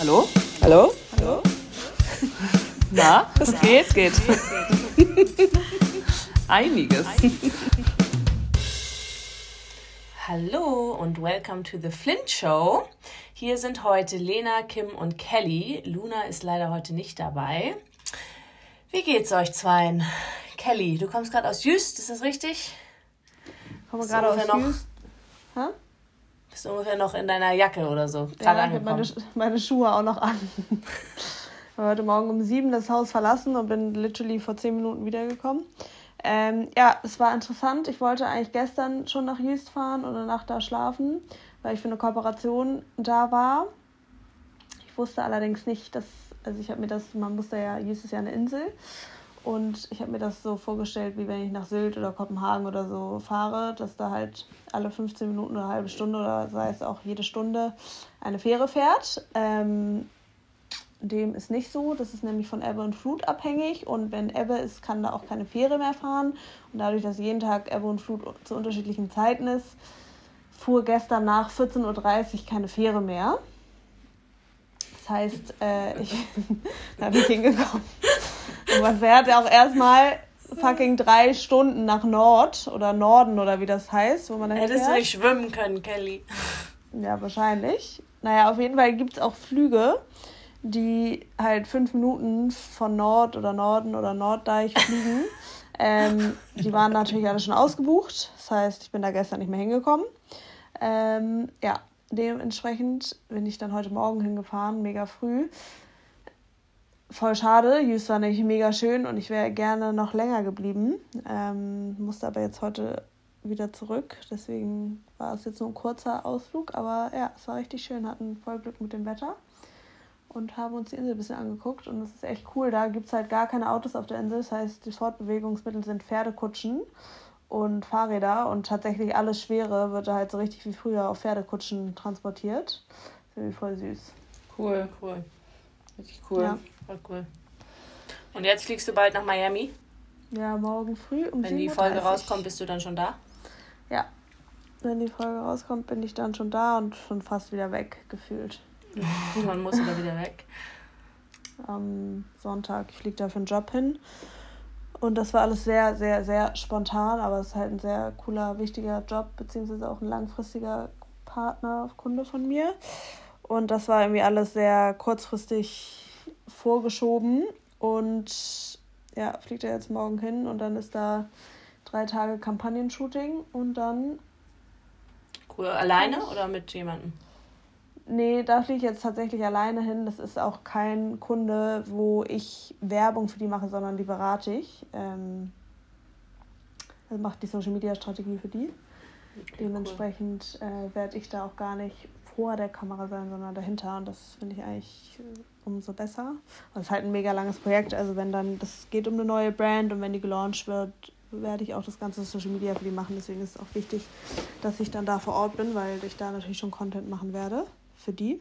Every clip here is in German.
Hallo? Hallo? Hallo? Na, es geht, es geht. Einiges. Hallo und welcome to the Flint Show. Hier sind heute Lena, Kim und Kelly. Luna ist leider heute nicht dabei. Wie geht's euch zweien? Kelly, du kommst gerade aus Jüst, ist das richtig? Komme Bist gerade aus noch, Du ungefähr noch in deiner Jacke oder so? Ja, ich habe meine, meine Schuhe auch noch an. Ich habe heute Morgen um sieben das Haus verlassen und bin literally vor zehn Minuten wiedergekommen. Ähm, ja, es war interessant. Ich wollte eigentlich gestern schon nach Jüst fahren und Nacht da schlafen, weil ich für eine Kooperation da war. Ich wusste allerdings nicht, dass, also ich habe mir das, man musste ja, Jüst ist ja eine Insel. Und ich habe mir das so vorgestellt, wie wenn ich nach Sylt oder Kopenhagen oder so fahre, dass da halt alle 15 Minuten oder eine halbe Stunde oder sei es auch jede Stunde eine Fähre fährt. Ähm, dem ist nicht so. Das ist nämlich von Ebbe und Flut abhängig. Und wenn Ebbe ist, kann da auch keine Fähre mehr fahren. Und dadurch, dass jeden Tag Ebbe und Flut zu unterschiedlichen Zeiten ist, fuhr gestern nach 14.30 Uhr keine Fähre mehr. Das heißt, äh, ich, da bin ich hingekommen. Man fährt ja auch erstmal fucking drei Stunden nach Nord oder Norden oder wie das heißt, wo man da Hättest du nicht schwimmen können, Kelly. Ja, wahrscheinlich. Naja, auf jeden Fall gibt es auch Flüge, die halt fünf Minuten von Nord oder Norden oder Norddeich fliegen. ähm, die waren natürlich alle schon ausgebucht. Das heißt, ich bin da gestern nicht mehr hingekommen. Ähm, ja, dementsprechend bin ich dann heute Morgen hingefahren, mega früh. Voll schade, Jüst war nämlich mega schön und ich wäre gerne noch länger geblieben. Ähm, musste aber jetzt heute wieder zurück. Deswegen war es jetzt nur ein kurzer Ausflug. Aber ja, es war richtig schön. Hatten voll Glück mit dem Wetter. Und haben uns die Insel ein bisschen angeguckt. Und es ist echt cool. Da gibt es halt gar keine Autos auf der Insel. Das heißt, die Fortbewegungsmittel sind Pferdekutschen und Fahrräder. Und tatsächlich alles Schwere wird da halt so richtig wie früher auf Pferdekutschen transportiert. Das ist irgendwie voll süß. Cool, Cool, richtig cool. Ja. Voll cool. Und jetzt fliegst du bald nach Miami. Ja, morgen früh um Wenn die 7:30 Folge rauskommt, bist du dann schon da? Ja. Wenn die Folge rauskommt, bin ich dann schon da und schon fast wieder weg, gefühlt. Man muss wieder wieder weg. am Sonntag. Ich fliege da für einen Job hin. Und das war alles sehr, sehr, sehr spontan, aber es ist halt ein sehr cooler, wichtiger Job, beziehungsweise auch ein langfristiger Partner, Kunde von mir. Und das war irgendwie alles sehr kurzfristig vorgeschoben. Und ja, fliegt er jetzt morgen hin und dann ist da drei Tage Kampagnenshooting und dann Cool. Alleine oder mit jemandem? Nee, da fliege ich jetzt tatsächlich alleine hin. Das ist auch kein Kunde, wo ich Werbung für die mache, sondern die berate ich. Ähm, also macht die Social Media Strategie für die. Dementsprechend äh, werde ich da auch gar nicht vor der Kamera sein, sondern dahinter. Und das finde ich eigentlich äh, umso besser. Das ist halt ein mega langes Projekt. Also wenn dann, das geht um eine neue Brand und wenn die gelauncht wird, werde ich auch das ganze Social Media für die machen. Deswegen ist es auch wichtig, dass ich dann da vor Ort bin, weil ich da natürlich schon Content machen werde für die.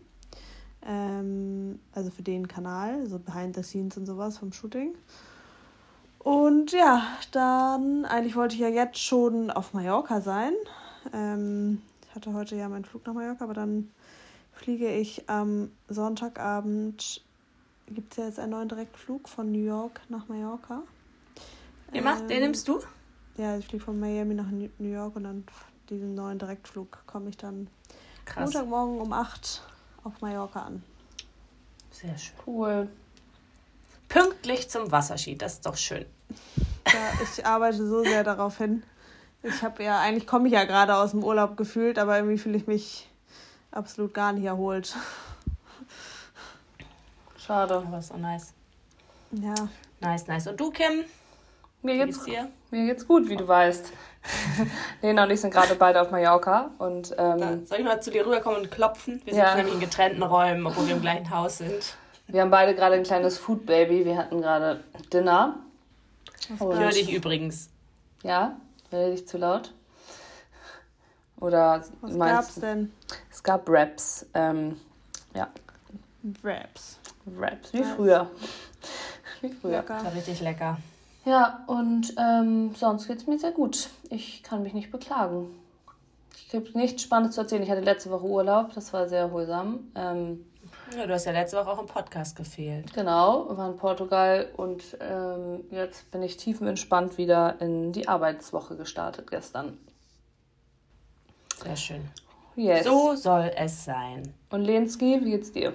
Ähm, also für den Kanal, so behind the scenes und sowas vom Shooting. Und ja, dann, eigentlich wollte ich ja jetzt schon auf Mallorca sein. Ähm, ich hatte heute ja meinen Flug nach Mallorca, aber dann fliege ich am Sonntagabend. Gibt es ja jetzt einen neuen Direktflug von New York nach Mallorca. Den, macht, den Ähm, nimmst du? Ja, ich fliege von Miami nach New New York und dann diesen neuen Direktflug komme ich dann Krass. Montagmorgen um 8 auf Mallorca an. Sehr schön. Cool. Pünktlich zum Wasserski, das ist doch schön. Ja, ich arbeite so sehr darauf hin. Ich habe ja, eigentlich komme ich ja gerade aus dem Urlaub gefühlt, aber irgendwie fühle ich mich absolut gar nicht erholt. Schade. Aber ist so nice. Ja, Nice, nice. Und du, Kim? Mir Wie geht's, dir? mir geht's gut, wie du weißt. Lena und ich sind gerade beide auf Mallorca und ähm, soll ich mal zu dir rüberkommen und klopfen? Wir Ja. sitzen nämlich in getrennten Räumen, obwohl wir im gleichen Haus sind. wir haben beide gerade ein kleines Food Baby. Wir hatten gerade Dinner. Ich höre dich übrigens. Ja, wäre dich zu laut? Oder was meinst gab's du- denn? Es gab Raps. Ähm, ja, Raps. Raps. Wie Nice. früher. Wie früher. Lecker. War richtig lecker. Ja, und ähm, sonst geht's mir sehr gut. Ich kann mich nicht beklagen. Ich habe nichts Spannendes zu erzählen. Ich hatte letzte Woche Urlaub, das war sehr erholsam. Ähm, Ja, du hast ja letzte Woche auch im Podcast gefehlt. Genau, war in Portugal und ähm, jetzt bin ich tiefenentspannt wieder in die Arbeitswoche gestartet gestern. Sehr schön. Yes. So soll es sein. Und Lenski, wie geht's dir?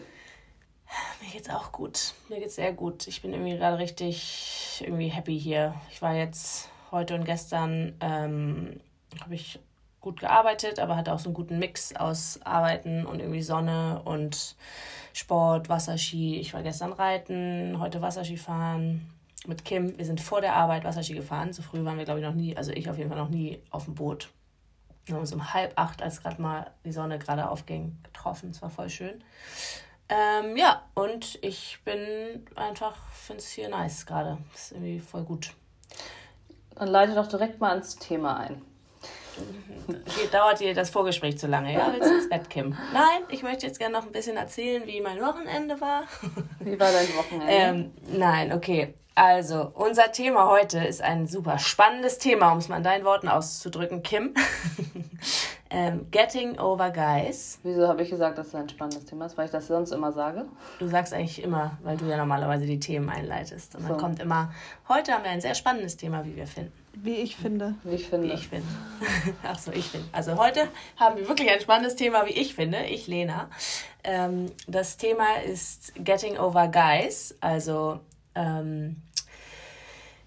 Mir geht's auch gut. Mir geht's sehr gut. Ich bin irgendwie gerade richtig irgendwie happy hier. Ich war jetzt heute und gestern ähm, habe ich gut gearbeitet, aber hatte auch so einen guten Mix aus Arbeiten und irgendwie Sonne und Sport, Wasserski. Ich war gestern reiten, heute Wasserski fahren mit Kim. Wir sind vor der Arbeit Wasserski gefahren. So früh waren wir, glaube ich, noch nie, also ich auf jeden Fall noch nie auf dem Boot. Wir haben uns um halb acht, als gerade mal die Sonne gerade aufging, getroffen. Es war voll schön. Ähm, ja, und ich bin einfach, finde es hier nice gerade. Ist irgendwie voll gut. Dann leite doch direkt mal ans Thema ein. Dauert dir das Vorgespräch zu lange, ja? Willst du ins Bett, Kim? Nein, ich möchte jetzt gerne noch ein bisschen erzählen, wie mein Wochenende war. Wie war dein Wochenende? Ähm, nein, okay. Also, unser Thema heute ist ein super spannendes Thema, um es mal in deinen Worten auszudrücken, Kim. ähm, Getting over Guys. Wieso habe ich gesagt, dass das ein spannendes Thema ist? Weil ich das sonst immer sage. Du sagst eigentlich immer, weil du ja normalerweise die Themen einleitest. Und dann So. kommt immer, heute haben wir ein sehr spannendes Thema, wie wir finden. Wie ich finde. Wie ich finde. Wie ich finde. Ach so, ich finde. Also heute haben wir wirklich ein spannendes Thema, wie ich finde. Ich, Lena. Ähm, das Thema ist Getting Over Guys. Also, ähm,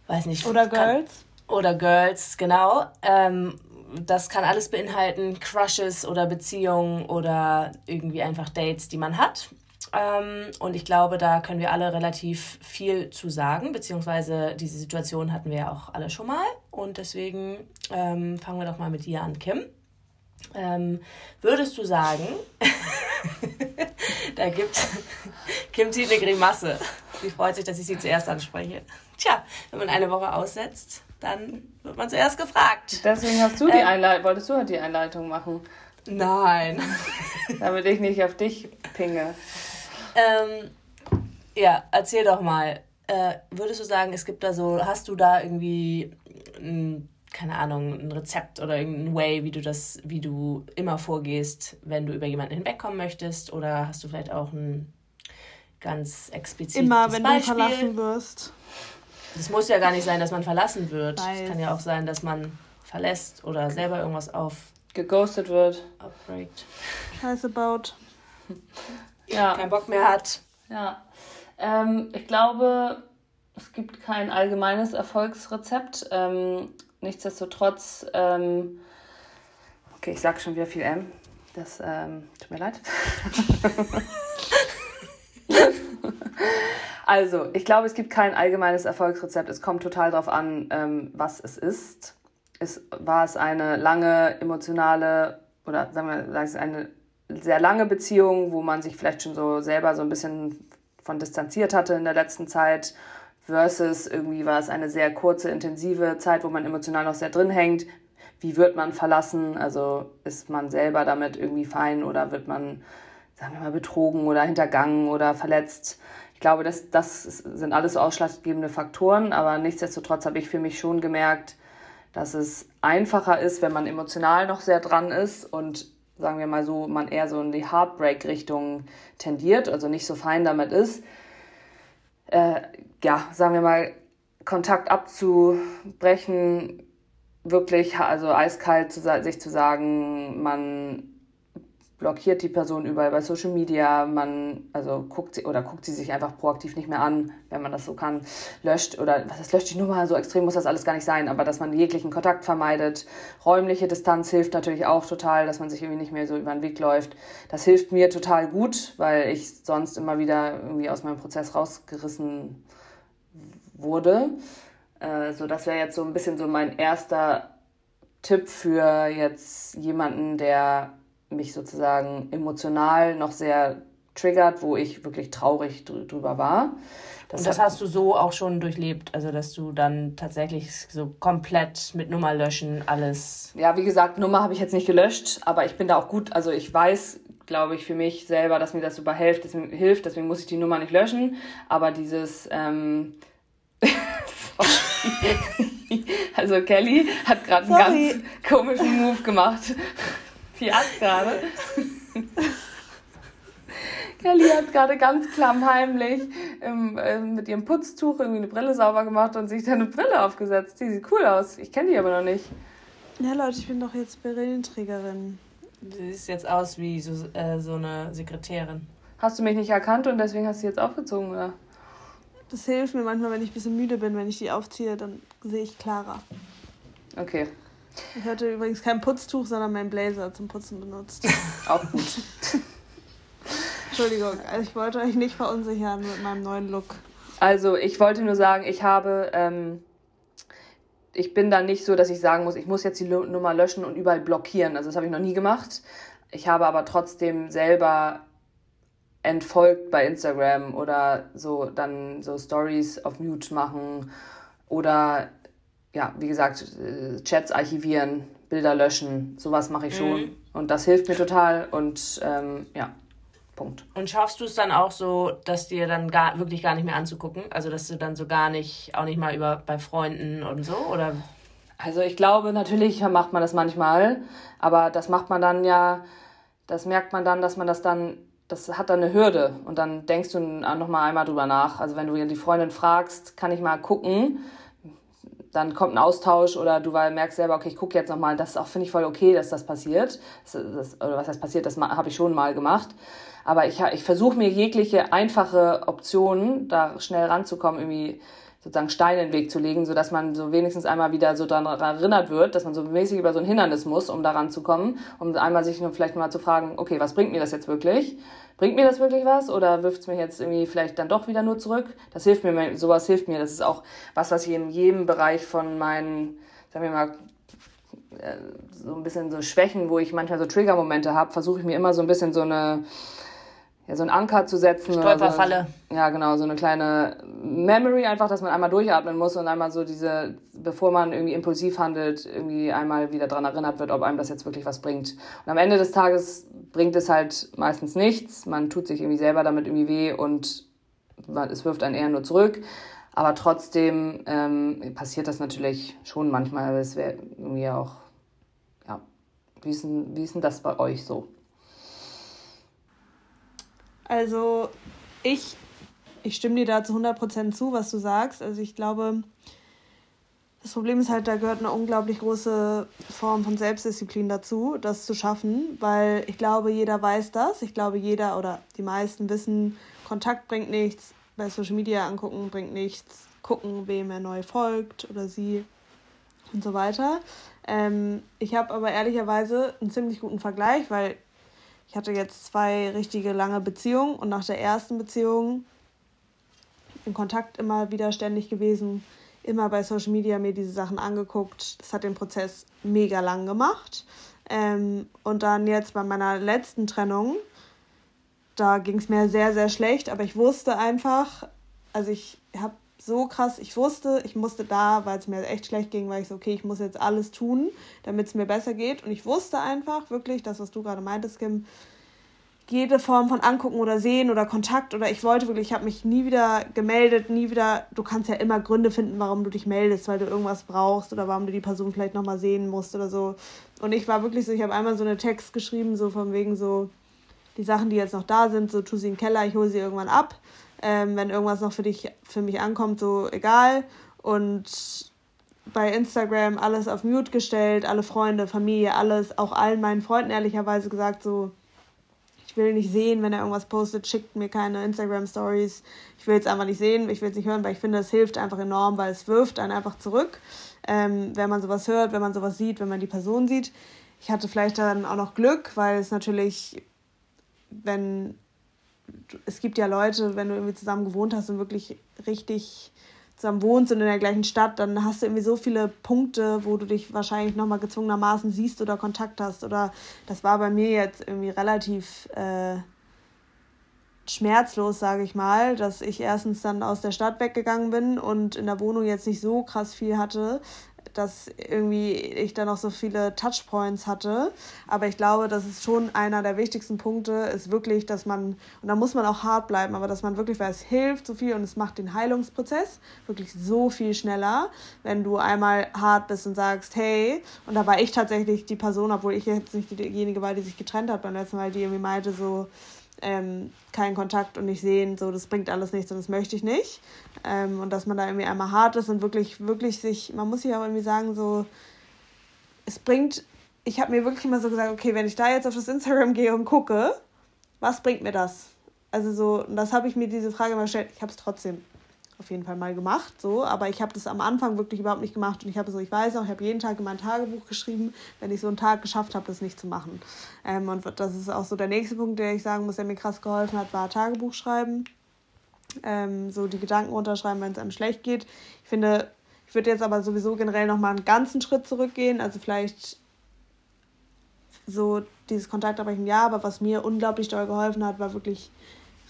weiß nicht. Oder kann- Girls. Oder Girls, genau. Ähm, das kann alles beinhalten, Crushes oder Beziehungen oder irgendwie einfach Dates, die man hat. Ähm, und ich glaube, da können wir alle relativ viel zu sagen, beziehungsweise diese Situation hatten wir ja auch alle schon mal. Und deswegen ähm, fangen wir doch mal mit dir an, Kim. Ähm, würdest du sagen, da gibt Kim zieht eine Grimasse. Sie freut sich, dass ich sie zuerst anspreche. Tja, wenn man eine Woche aussetzt, dann wird man zuerst gefragt. Deswegen hast du die Ähm. Einleitung, wolltest du halt die Einleitung machen, Nein. damit ich nicht auf dich pinge. Ähm, ja, erzähl doch mal. Äh, würdest du sagen, es gibt da so, hast du da irgendwie, ein, keine Ahnung, ein Rezept oder irgendein Way, wie du das, wie du immer vorgehst, wenn du über jemanden hinwegkommen möchtest? Oder hast du vielleicht auch ein ganz explizites Immer, wenn Beispiel? du verlassen wirst. Es muss ja gar nicht sein, dass man verlassen wird. Es kann ja auch sein, dass man verlässt oder selber irgendwas auf Geghostet wird. upbreakt. Scheiße baut. Ja. Keinen Bock mehr hat. Ja, ähm, ich glaube, es gibt kein allgemeines Erfolgsrezept. Ähm, nichtsdestotrotz, ähm, okay, ich sage schon wieder viel M. Das ähm, tut mir leid. also, ich glaube, es gibt kein allgemeines Erfolgsrezept. Es kommt total darauf an, ähm, was es ist. Es, war es eine lange emotionale oder sagen wir, sagen wir eine sehr lange Beziehung, wo man sich vielleicht schon so selber so ein bisschen von distanziert hatte in der letzten Zeit, versus irgendwie war es eine sehr kurze, intensive Zeit, wo man emotional noch sehr drin hängt. Wie wird man verlassen? Also ist man selber damit irgendwie fein oder wird man, sagen wir mal, betrogen oder hintergangen oder verletzt? Ich glaube, das, das sind alles so ausschlaggebende Faktoren, aber nichtsdestotrotz habe ich für mich schon gemerkt, dass es einfacher ist, wenn man emotional noch sehr dran ist und sagen wir mal so, man eher so in die Heartbreak-Richtung tendiert, also nicht so fein damit ist, äh, ja, sagen wir mal, Kontakt abzubrechen, wirklich, also eiskalt zu, sich zu sagen, man blockiert die Person überall bei Social Media, man also guckt sie oder guckt sie sich einfach proaktiv nicht mehr an, wenn man das so kann, löscht oder was heißt löscht die Nummer, so extrem muss das alles gar nicht sein, aber dass man jeglichen Kontakt vermeidet. Räumliche Distanz hilft natürlich auch total, dass man sich irgendwie nicht mehr so über den Weg läuft. Das hilft mir total gut, weil ich sonst immer wieder irgendwie aus meinem Prozess rausgerissen wurde. Äh, so, das wäre jetzt so ein bisschen so mein erster Tipp für jetzt jemanden, der mich sozusagen emotional noch sehr triggert, wo ich wirklich traurig drü- drüber war. Und das hast du so auch schon durchlebt, also dass du dann tatsächlich so komplett mit Nummer löschen alles. ja, wie gesagt, Nummer habe ich jetzt nicht gelöscht, aber ich bin da auch gut, also ich weiß, glaube ich, für mich selber, dass mir das super hilft, deswegen, hilft, deswegen muss ich die Nummer nicht löschen, aber dieses, ähm, also Kelly hat gerade einen ganz komischen Move gemacht. Die hat gerade. Kelly hat gerade ganz klammheimlich ähm, äh, mit ihrem Putztuch irgendwie eine Brille sauber gemacht und sich da eine Brille aufgesetzt. Die sieht cool aus. Ich kenne die aber noch nicht. Ja, Leute, ich bin doch jetzt Brillenträgerin. Du siehst jetzt aus wie so, äh, so eine Sekretärin. Hast du mich nicht erkannt und deswegen hast du sie jetzt aufgezogen, oder? Das hilft mir manchmal, wenn ich ein bisschen müde bin. Wenn ich die aufziehe, dann sehe ich klarer. Okay. Ich hatte übrigens kein Putztuch, sondern meinen Blazer zum Putzen benutzt. Auch gut. Entschuldigung, also ich wollte euch nicht verunsichern mit meinem neuen Look. Also, ich wollte nur sagen, ich habe, ähm, ich bin da nicht so, dass ich sagen muss, ich muss jetzt die Nummer löschen und überall blockieren. Also, das habe ich noch nie gemacht. Ich habe aber trotzdem selber entfolgt bei Instagram oder so dann so Stories auf Mute machen oder ja, wie gesagt, äh, Chats archivieren, Bilder löschen, sowas mache ich schon. Mhm. Und das hilft mir total und ähm, ja, Punkt. Und schaffst du es dann auch so, dass dir dann gar, wirklich gar nicht mehr anzugucken? Also, dass du dann so gar nicht, auch nicht mal über bei Freunden und so? Oder? Also, ich glaube, natürlich macht man das manchmal, aber das macht man dann ja, das merkt man dann, dass man das dann das hat dann eine Hürde und dann denkst du noch mal einmal drüber nach. Also wenn du die Freundin fragst, kann ich mal gucken, dann kommt ein Austausch oder du merkst selber, okay, ich gucke jetzt noch mal. Das finde ich voll okay, dass das passiert. Das, das, oder was heißt passiert? Das habe ich schon mal gemacht. Aber ich, ich versuche mir jegliche einfache Optionen, da schnell ranzukommen, irgendwie sozusagen Steine in den Weg zu legen, sodass man so wenigstens einmal wieder so daran erinnert wird, dass man so mäßig über so ein Hindernis muss, um daran zu kommen, um einmal sich vielleicht mal zu fragen, okay, was bringt mir das jetzt wirklich? Bringt mir das wirklich was oder wirft es mir jetzt irgendwie vielleicht dann doch wieder nur zurück? Das hilft mir, sowas hilft mir. Das ist auch was, was ich in jedem Bereich von meinen, sagen wir mal, äh, so ein bisschen so Schwächen, wo ich manchmal so Triggermomente habe, versuche ich mir immer so ein bisschen so eine ja, so einen Anker zu setzen. Stolperfalle. So, ja, genau, so eine kleine Memory einfach, dass man einmal durchatmen muss und einmal so diese, bevor man irgendwie impulsiv handelt, irgendwie einmal wieder dran erinnert wird, ob einem das jetzt wirklich was bringt. Und am Ende des Tages bringt es halt meistens nichts. Man tut sich irgendwie selber damit irgendwie weh und es wirft einen eher nur zurück. Aber trotzdem ähm, passiert das natürlich schon manchmal. Es wäre irgendwie auch, ja, wie ist, denn, wie ist denn das bei euch so? Also ich, ich stimme dir da zu 100% zu, was du sagst. Also ich glaube, das Problem ist halt, da gehört eine unglaublich große Form von Selbstdisziplin dazu, das zu schaffen, weil ich glaube, jeder weiß das. Ich glaube, jeder oder die meisten wissen, Kontakt bringt nichts, bei Social Media angucken bringt nichts, gucken, wem er neu folgt oder sie und so weiter. Ähm, ich habe aber ehrlicherweise einen ziemlich guten Vergleich, weil ich hatte jetzt zwei richtige lange Beziehungen und nach der ersten Beziehung in Kontakt immer wieder ständig gewesen, immer bei Social Media mir diese Sachen angeguckt. Das hat den Prozess mega lang gemacht. Ähm, und dann jetzt bei meiner letzten Trennung, da ging es mir sehr, sehr schlecht, aber ich wusste einfach, also ich habe so krass, ich wusste, ich musste da, weil es mir echt schlecht ging, weil ich so, okay, ich muss jetzt alles tun, damit es mir besser geht. Und ich wusste einfach wirklich, das, was du gerade meintest, Kim, jede Form von Angucken oder Sehen oder Kontakt oder ich wollte wirklich, ich habe mich nie wieder gemeldet, nie wieder, du kannst ja immer Gründe finden, warum du dich meldest, weil du irgendwas brauchst oder warum du die Person vielleicht nochmal sehen musst oder so. Und ich war wirklich so, ich habe einmal so einen Text geschrieben, so von wegen so, die Sachen, die jetzt noch da sind, so tu sie in den Keller, ich hole sie irgendwann ab ähm, wenn irgendwas noch für dich, für mich ankommt, so egal. Und bei Instagram alles auf Mute gestellt, alle Freunde, Familie, alles, auch allen meinen Freunden ehrlicherweise gesagt, so, ich will nicht sehen, wenn er irgendwas postet, schickt mir keine Instagram-Stories. Ich will es einfach nicht sehen, ich will es nicht hören, weil ich finde, es hilft einfach enorm, weil es wirft einen einfach zurück, ähm, wenn man sowas hört, wenn man sowas sieht, wenn man die Person sieht. Ich hatte vielleicht dann auch noch Glück, weil es natürlich, wenn es gibt ja Leute, wenn du irgendwie zusammen gewohnt hast und wirklich richtig zusammen wohnst und in der gleichen Stadt, dann hast du irgendwie so viele Punkte, wo du dich wahrscheinlich nochmal gezwungenermaßen siehst oder Kontakt hast. Oder das war bei mir jetzt irgendwie relativ äh, schmerzlos, sage ich mal, dass ich erstens dann aus der Stadt weggegangen bin und in der Wohnung jetzt nicht so krass viel hatte, dass irgendwie ich da noch so viele Touchpoints hatte. Aber ich glaube, das ist schon einer der wichtigsten Punkte, ist wirklich, dass man, und da muss man auch hart bleiben, aber dass man wirklich, weil es hilft so viel und es macht den Heilungsprozess wirklich so viel schneller, wenn du einmal hart bist und sagst, hey, und da war ich tatsächlich die Person, obwohl ich jetzt nicht diejenige war, die sich getrennt hat beim letzten Mal, die irgendwie meinte so, ähm, keinen Kontakt und nicht sehen, so das bringt alles nichts und das möchte ich nicht. Ähm, und dass man da irgendwie einmal hart ist und wirklich, wirklich sich, man muss sich auch irgendwie sagen, so, es bringt, ich habe mir wirklich immer so gesagt, okay, wenn ich da jetzt auf das Instagram gehe und gucke, was bringt mir das? Also so, und das habe ich mir diese Frage immer gestellt, ich habe es trotzdem auf jeden Fall mal gemacht, so, aber ich habe das am Anfang wirklich überhaupt nicht gemacht und ich habe so, ich weiß auch, ich habe jeden Tag in mein Tagebuch geschrieben, wenn ich so einen Tag geschafft habe, das nicht zu machen. Ähm, und das ist auch so der nächste Punkt, der ich sagen muss, der mir krass geholfen hat, war Tagebuch schreiben. Ähm, so die Gedanken runterschreiben, wenn es einem schlecht geht. Ich finde, ich würde jetzt aber sowieso generell nochmal einen ganzen Schritt zurückgehen, also vielleicht so dieses Kontaktabbrechen, ja, aber was mir unglaublich doll geholfen hat, war wirklich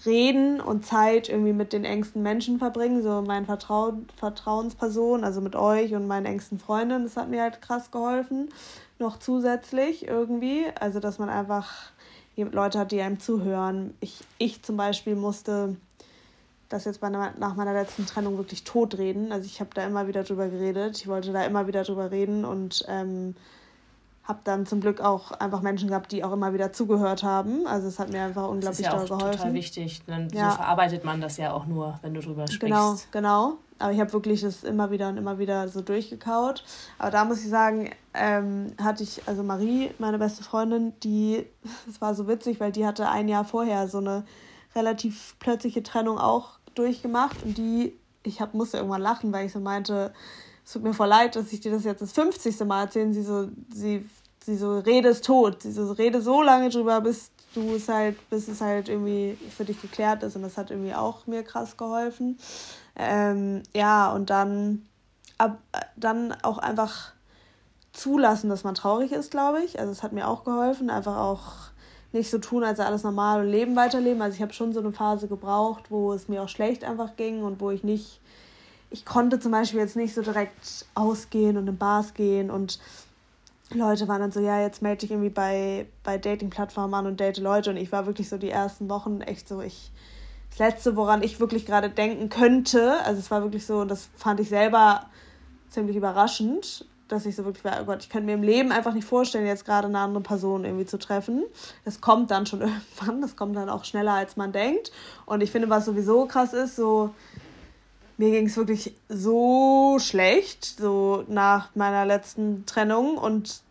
reden und Zeit irgendwie mit den engsten Menschen verbringen, so meine Vertrau Vertrauensperson, also mit euch und meinen engsten Freundinnen, das hat mir halt krass geholfen. Noch zusätzlich irgendwie, also dass man einfach Leute hat, die einem zuhören. Ich, ich zum Beispiel musste das jetzt bei, nach meiner letzten Trennung wirklich totreden. Also ich habe da immer wieder drüber geredet. Ich wollte da immer wieder drüber reden und ähm, habe dann zum Glück auch einfach Menschen gehabt, die auch immer wieder zugehört haben. Also es hat mir einfach unglaublich das ist ja auch geholfen. Total wichtig. Dann ja. So verarbeitet man das ja auch nur, wenn du drüber sprichst. Genau, genau. Aber ich habe wirklich das immer wieder und immer wieder so durchgekaut. Aber da muss ich sagen, ähm, hatte ich, also Marie, meine beste Freundin, die, es war so witzig, weil die hatte ein Jahr vorher so eine relativ plötzliche Trennung auch durchgemacht und die, ich hab, musste irgendwann lachen, weil ich so meinte, es tut mir voll leid, dass ich dir das jetzt das 50. Mal erzähle. Sie so, sie sie so, Rede ist tot. Sie so, rede so lange drüber, bis du es halt, bis es halt irgendwie für dich geklärt ist. Und das hat irgendwie auch mir krass geholfen. Ähm, ja, und dann, ab, dann auch einfach zulassen, dass man traurig ist, glaube ich. Also es hat mir auch geholfen, einfach auch nicht so tun, als alles normal und Leben weiterleben. Also ich habe schon so eine Phase gebraucht, wo es mir auch schlecht einfach ging und wo ich nicht, ich konnte zum Beispiel jetzt nicht so direkt ausgehen und in Bars gehen und Leute waren dann so, ja, jetzt melde dich irgendwie bei, bei Dating-Plattformen an und date Leute. Und ich war wirklich so die ersten Wochen echt so, ich, das Letzte, woran ich wirklich gerade denken könnte, also es war wirklich so, und das fand ich selber ziemlich überraschend, dass ich so wirklich war, oh Gott, ich könnte mir im Leben einfach nicht vorstellen, jetzt gerade eine andere Person irgendwie zu treffen. Das kommt dann schon irgendwann, das kommt dann auch schneller, als man denkt. Und ich finde, was sowieso krass ist, so, mir ging es wirklich so schlecht, so nach meiner letzten Trennung. Und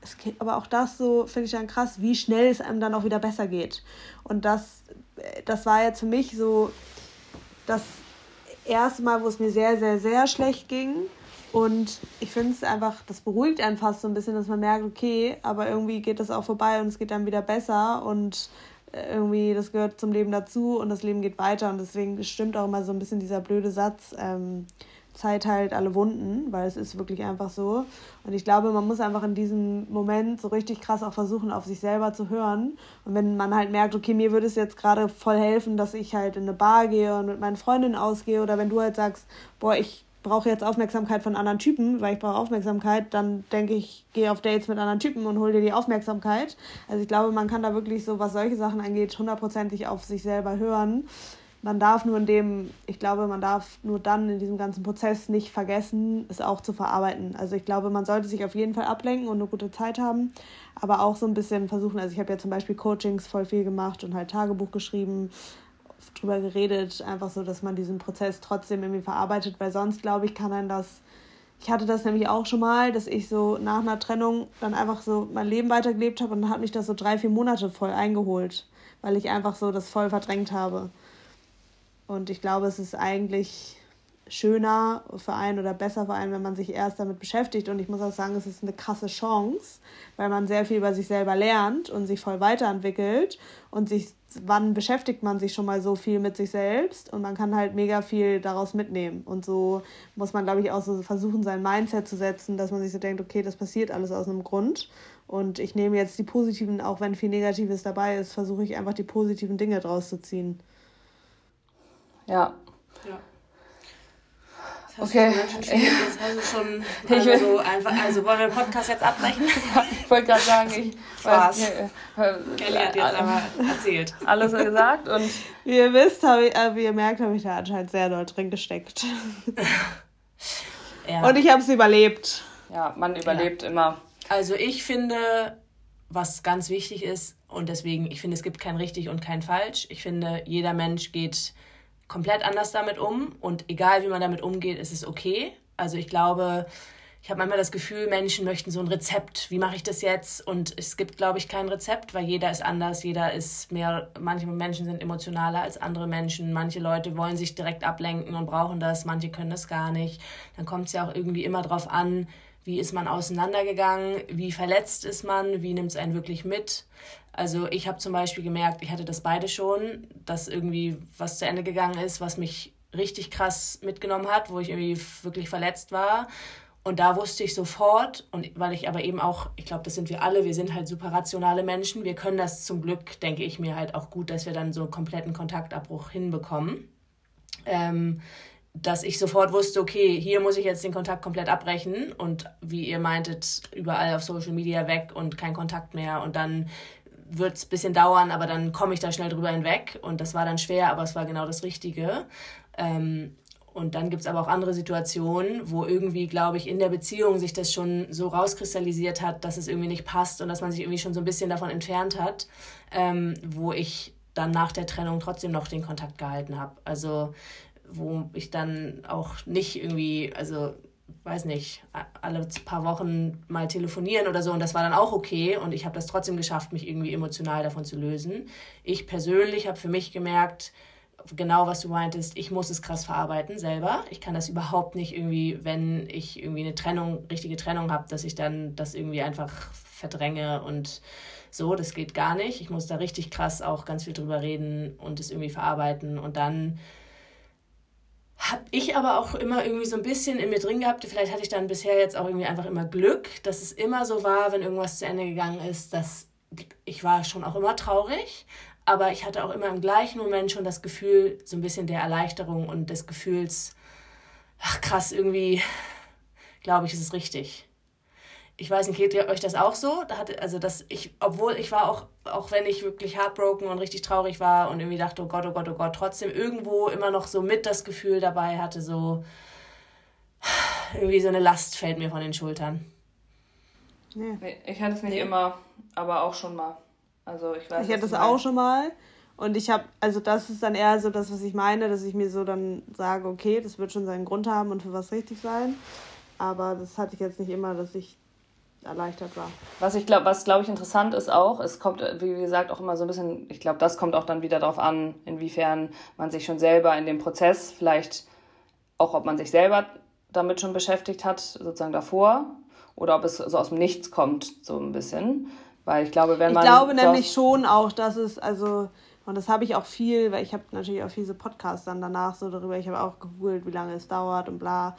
es geht, aber auch das so, finde ich dann krass, wie schnell es einem dann auch wieder besser geht. Und das, das war jetzt für mich so das erste Mal, wo es mir sehr, sehr, sehr schlecht ging. Und ich finde es einfach, das beruhigt einen fast so ein bisschen, dass man merkt, okay, aber irgendwie geht das auch vorbei und es geht dann wieder besser. Und irgendwie, das gehört zum Leben dazu und das Leben geht weiter und deswegen stimmt auch immer so ein bisschen dieser blöde Satz, ähm, Zeit heilt alle Wunden, weil es ist wirklich einfach so. Und ich glaube, man muss einfach in diesem Moment so richtig krass auch versuchen, auf sich selber zu hören. Und wenn man halt merkt, okay, mir würde es jetzt gerade voll helfen, dass ich halt in eine Bar gehe und mit meinen Freundinnen ausgehe, oder wenn du halt sagst, boah, ich brauche jetzt Aufmerksamkeit von anderen Typen, weil ich brauche Aufmerksamkeit, dann denke ich, gehe auf Dates mit anderen Typen und hol dir die Aufmerksamkeit. Also ich glaube, man kann da wirklich so, was solche Sachen angeht, hundertprozentig auf sich selber hören. Man darf nur in dem, ich glaube, man darf nur dann in diesem ganzen Prozess nicht vergessen, es auch zu verarbeiten. Also ich glaube, man sollte sich auf jeden Fall ablenken und eine gute Zeit haben, aber auch so ein bisschen versuchen, also ich habe ja zum Beispiel Coachings voll viel gemacht und halt Tagebuch geschrieben, drüber geredet, einfach so, dass man diesen Prozess trotzdem irgendwie verarbeitet, weil sonst, glaube ich, kann ein das. Ich hatte das nämlich auch schon mal, dass ich so nach einer Trennung dann einfach so mein Leben weitergelebt habe und dann hat mich das so drei, vier Monate voll eingeholt, weil ich einfach so das voll verdrängt habe. Und ich glaube, es ist eigentlich schöner für einen oder besser für einen, wenn man sich erst damit beschäftigt. Und ich muss auch sagen, es ist eine krasse Chance, weil man sehr viel über sich selber lernt und sich voll weiterentwickelt und sich, wann beschäftigt man sich schon mal so viel mit sich selbst und man kann halt mega viel daraus mitnehmen. Und so muss man, glaube ich, auch so versuchen, sein Mindset zu setzen, dass man sich so denkt, okay, das passiert alles aus einem Grund. Und ich nehme jetzt die positiven, auch wenn viel Negatives dabei ist, versuche ich einfach die positiven Dinge draus zu ziehen. Ja. Ja. Okay. Jetzt hast du schon also so einfach, also wollen wir den Podcast jetzt abbrechen? ich wollte gerade sagen, ich Spaß. Weiß, äh, Kelly hat jetzt aber erzählt. Alles gesagt und wie ihr wisst, habe ich, äh, wie ihr merkt, habe ich da anscheinend sehr doll drin gesteckt. ja. Und ich habe es überlebt. Ja, man überlebt ja. immer. Also ich finde, was ganz wichtig ist. Und deswegen, ich finde, es gibt kein richtig und kein falsch. Ich finde, jeder Mensch geht komplett anders damit um. Und egal wie man damit umgeht, ist es okay. Also ich glaube, ich habe manchmal das Gefühl, Menschen möchten so ein Rezept. Wie mache ich das jetzt? Und es gibt, glaube ich, kein Rezept, weil jeder ist anders. Jeder ist mehr, manche Menschen sind emotionaler als andere Menschen. Manche Leute wollen sich direkt ablenken und brauchen das. Manche können das gar nicht. Dann kommt es ja auch irgendwie immer darauf an, wie ist man auseinandergegangen, wie verletzt ist man, wie nimmt es einen wirklich mit. Also ich habe zum Beispiel gemerkt, ich hatte das beide schon, dass irgendwie was zu Ende gegangen ist, was mich richtig krass mitgenommen hat, wo ich irgendwie wirklich verletzt war. Und da wusste ich sofort, und weil ich aber eben auch, ich glaube, das sind wir alle, wir sind halt super rationale Menschen, wir können das zum Glück, denke ich mir halt auch gut, dass wir dann so einen kompletten Kontaktabbruch hinbekommen. Ähm, dass ich sofort wusste, okay, hier muss ich jetzt den Kontakt komplett abbrechen und wie ihr meintet, überall auf Social Media weg und kein Kontakt mehr und dann wird es ein bisschen dauern, aber dann komme ich da schnell drüber hinweg und das war dann schwer, aber es war genau das Richtige. Ähm, und dann gibt es aber auch andere Situationen, wo irgendwie, glaube ich, in der Beziehung sich das schon so rauskristallisiert hat, dass es irgendwie nicht passt und dass man sich irgendwie schon so ein bisschen davon entfernt hat, ähm, wo ich dann nach der Trennung trotzdem noch den Kontakt gehalten habe. Also wo ich dann auch nicht irgendwie, also weiß nicht, alle paar Wochen mal telefonieren oder so und das war dann auch okay und ich habe das trotzdem geschafft, mich irgendwie emotional davon zu lösen. Ich persönlich habe für mich gemerkt, genau was du meintest, ich muss es krass verarbeiten selber. Ich kann das überhaupt nicht irgendwie, wenn ich irgendwie eine Trennung, richtige Trennung habe, dass ich dann das irgendwie einfach verdränge und so, das geht gar nicht. Ich muss da richtig krass auch ganz viel drüber reden und es irgendwie verarbeiten und dann habe ich aber auch immer irgendwie so ein bisschen in mir drin gehabt, vielleicht hatte ich dann bisher jetzt auch irgendwie einfach immer Glück, dass es immer so war, wenn irgendwas zu Ende gegangen ist, dass ich war schon auch immer traurig, aber ich hatte auch immer im gleichen Moment schon das Gefühl, so ein bisschen der Erleichterung und des Gefühls, ach krass, irgendwie glaube ich, ist es richtig ich weiß nicht, geht ihr euch das auch so? Da hatte, also dass ich, obwohl ich war auch, auch wenn ich wirklich heartbroken und richtig traurig war und irgendwie dachte, oh Gott, oh Gott, oh Gott, trotzdem irgendwo immer noch so mit das Gefühl dabei hatte, so irgendwie so eine Last fällt mir von den Schultern. Nee. Ich hatte es nicht nee. immer, aber auch schon mal. Also ich weiß. Ich hatte es auch schon mal. Und ich habe, also das ist dann eher so das, was ich meine, dass ich mir so dann sage, okay, das wird schon seinen Grund haben und für was richtig sein. Aber das hatte ich jetzt nicht immer, dass ich erleichtert war. Was ich glaube, was glaube ich interessant ist auch, es kommt, wie gesagt, auch immer so ein bisschen, ich glaube, das kommt auch dann wieder darauf an, inwiefern man sich schon selber in dem Prozess, vielleicht auch, ob man sich selber damit schon beschäftigt hat, sozusagen davor, oder ob es so aus dem Nichts kommt, so ein bisschen. Weil ich glaube, wenn man. Ich glaube nämlich schon auch, dass es, also, und das habe ich auch viel, weil ich habe natürlich auch viele Podcasts dann danach so darüber, ich habe auch gegoogelt, wie lange es dauert und bla.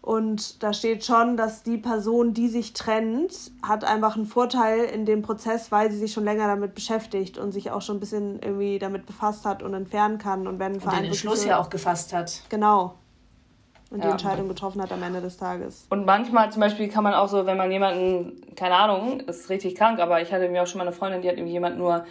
Und da steht schon, dass die Person, die sich trennt, hat einfach einen Vorteil in dem Prozess, weil sie sich schon länger damit beschäftigt und sich auch schon ein bisschen irgendwie damit befasst hat und entfernen kann. Und wenn und den Entschluss ja auch gefasst hat. Genau. Und ja. die Entscheidung getroffen hat am Ende des Tages. Und manchmal zum Beispiel kann man auch so, wenn man jemanden, keine Ahnung, ist richtig krank, aber ich hatte mir auch schon mal eine Freundin, die hat irgendwie jemand nur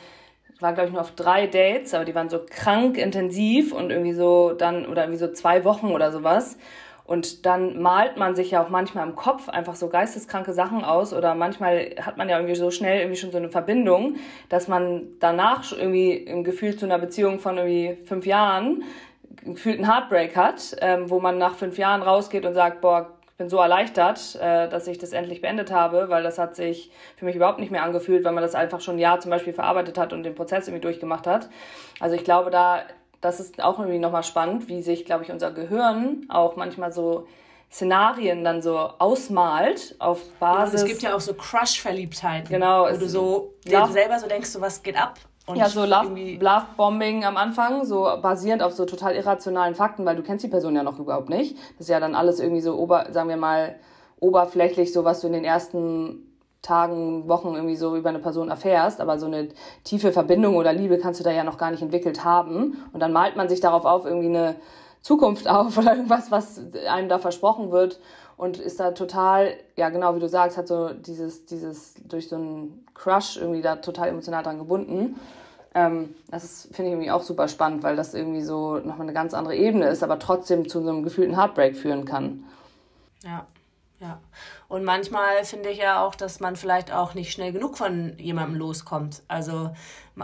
war glaube ich nur auf drei Dates, aber die waren so krank intensiv und irgendwie so dann oder irgendwie so zwei Wochen oder sowas. Und dann malt man sich ja auch manchmal im Kopf einfach so geisteskranke Sachen aus oder manchmal hat man ja irgendwie so schnell irgendwie schon so eine Verbindung, dass man danach irgendwie im Gefühl zu einer Beziehung von irgendwie fünf Jahren gefühlt einen Heartbreak hat, ähm, wo man nach fünf Jahren rausgeht und sagt, boah, ich bin so erleichtert, äh, dass ich das endlich beendet habe, weil das hat sich für mich überhaupt nicht mehr angefühlt, weil man das einfach schon ein Jahr zum Beispiel verarbeitet hat und den Prozess irgendwie durchgemacht hat. Also ich glaube, da das ist auch irgendwie nochmal spannend, wie sich, glaube ich, unser Gehirn auch manchmal so Szenarien dann so ausmalt auf Basis. Ja, es gibt ja auch so Crush-Verliebtheiten. Genau. Wo du so Love, selber so denkst, so was geht ab. Und ja, so Love-Bombing am Anfang, so basierend auf so total irrationalen Fakten, weil du kennst die Person ja noch überhaupt nicht. Das ist ja dann alles irgendwie so, ober, sagen wir mal, oberflächlich, so was du in den ersten Tagen, Wochen irgendwie so über eine Person erfährst, aber so eine tiefe Verbindung oder Liebe kannst du da ja noch gar nicht entwickelt haben. Und dann malt man sich darauf auf, irgendwie eine Zukunft auf oder irgendwas, was einem da versprochen wird und ist da total, ja genau wie du sagst, hat so dieses, dieses durch so einen Crush irgendwie da total emotional dran gebunden. Ähm, das finde ich irgendwie auch super spannend, weil das irgendwie so nochmal eine ganz andere Ebene ist, aber trotzdem zu so einem gefühlten Heartbreak führen kann. Ja, Ja. Und manchmal finde ich ja auch, dass man vielleicht auch nicht schnell genug von jemandem loskommt. Also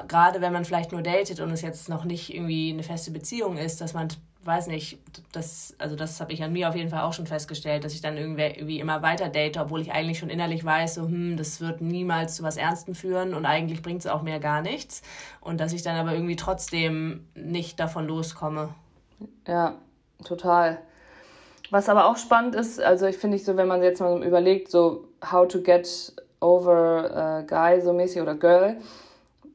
gerade wenn man vielleicht nur datet und es jetzt noch nicht irgendwie eine feste Beziehung ist, dass man weiß nicht, das, also das habe ich an mir auf jeden Fall auch schon festgestellt, dass ich dann irgendwie, immer weiter date, obwohl ich eigentlich schon innerlich weiß, so, hm, das wird niemals zu was Ernstem führen und eigentlich bringt es auch mehr gar nichts. Und dass ich dann aber irgendwie trotzdem nicht davon loskomme. Ja, total. Was aber auch spannend ist, also ich finde ich so, wenn man jetzt mal überlegt, so how to get over a guy so mäßig oder girl,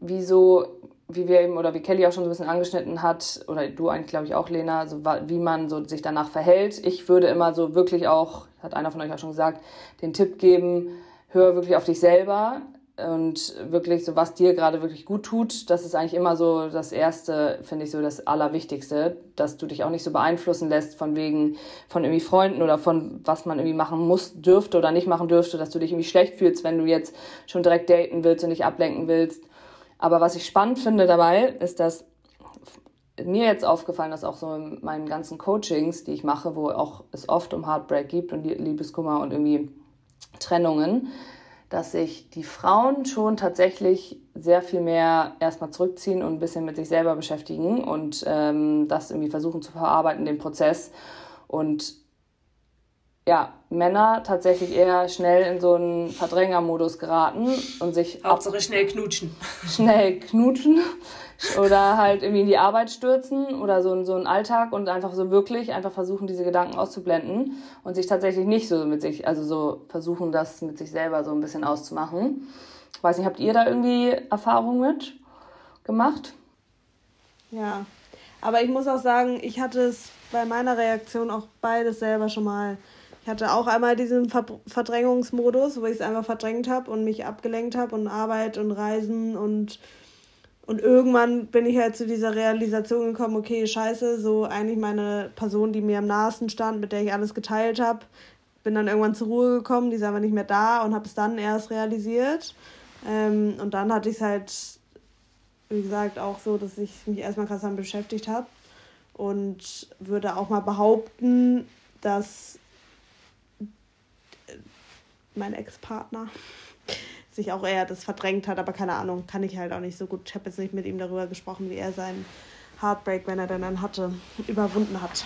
wieso, wie wir eben oder wie Kelly auch schon so ein bisschen angeschnitten hat, oder du eigentlich glaube ich auch, Lena, so wie man so sich danach verhält. Ich würde immer so wirklich auch, hat einer von euch auch schon gesagt, den Tipp geben, hör wirklich auf dich selber und wirklich so, was dir gerade wirklich gut tut, das ist eigentlich immer so das Erste, finde ich so das Allerwichtigste, dass du dich auch nicht so beeinflussen lässt von wegen, von irgendwie Freunden oder von was man irgendwie machen muss, dürfte oder nicht machen dürfte, dass du dich irgendwie schlecht fühlst, wenn du jetzt schon direkt daten willst und dich ablenken willst. Aber was ich spannend finde dabei, ist, dass mir jetzt aufgefallen ist, auch so in meinen ganzen Coachings, die ich mache, wo auch es oft um Heartbreak gibt und Liebeskummer und irgendwie Trennungen, dass sich die Frauen schon tatsächlich sehr viel mehr erstmal zurückziehen und ein bisschen mit sich selber beschäftigen und ähm, das irgendwie versuchen zu verarbeiten, den Prozess. Und ja, Männer tatsächlich eher schnell in so einen Verdrängermodus geraten und sich. Hauptsache schnell knutschen. Schnell knutschen oder halt irgendwie in die Arbeit stürzen oder so, so einen Alltag und einfach so wirklich einfach versuchen, diese Gedanken auszublenden und sich tatsächlich nicht so mit sich, also so versuchen, das mit sich selber so ein bisschen auszumachen. weiß nicht, habt ihr da irgendwie Erfahrungen mit gemacht? Ja, aber ich muss auch sagen, ich hatte es bei meiner Reaktion auch beides selber schon mal. Ich hatte auch einmal diesen Ver Verdrängungsmodus, wo ich es einfach verdrängt habe und mich abgelenkt habe und Arbeit und Reisen und und irgendwann bin ich halt zu dieser Realisation gekommen, okay, scheiße, so eigentlich meine Person, die mir am nahesten stand, mit der ich alles geteilt habe, bin dann irgendwann zur Ruhe gekommen, die ist einfach nicht mehr da und habe es dann erst realisiert. Ähm, und dann hatte ich es halt, wie gesagt, auch so, dass ich mich erstmal krass damit beschäftigt habe und würde auch mal behaupten, dass mein Ex-Partner sich auch eher das verdrängt hat, aber keine Ahnung, kann ich halt auch nicht so gut. Ich habe jetzt nicht mit ihm darüber gesprochen, wie er seinen Heartbreak, wenn er denn einen hatte, überwunden hat.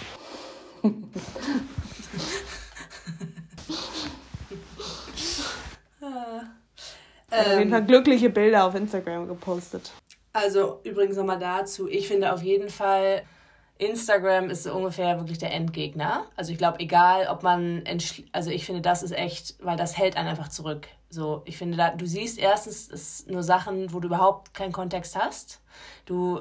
hat auf jeden Fall glückliche Bilder auf Instagram gepostet. Also übrigens nochmal dazu, ich finde auf jeden Fall, Instagram ist so ungefähr wirklich der Endgegner. Also ich glaube, egal, ob man, also ich finde, das ist echt, weil das hält einen einfach zurück. So, ich finde, da, du siehst erstens ist nur Sachen, wo du überhaupt keinen Kontext hast. Du,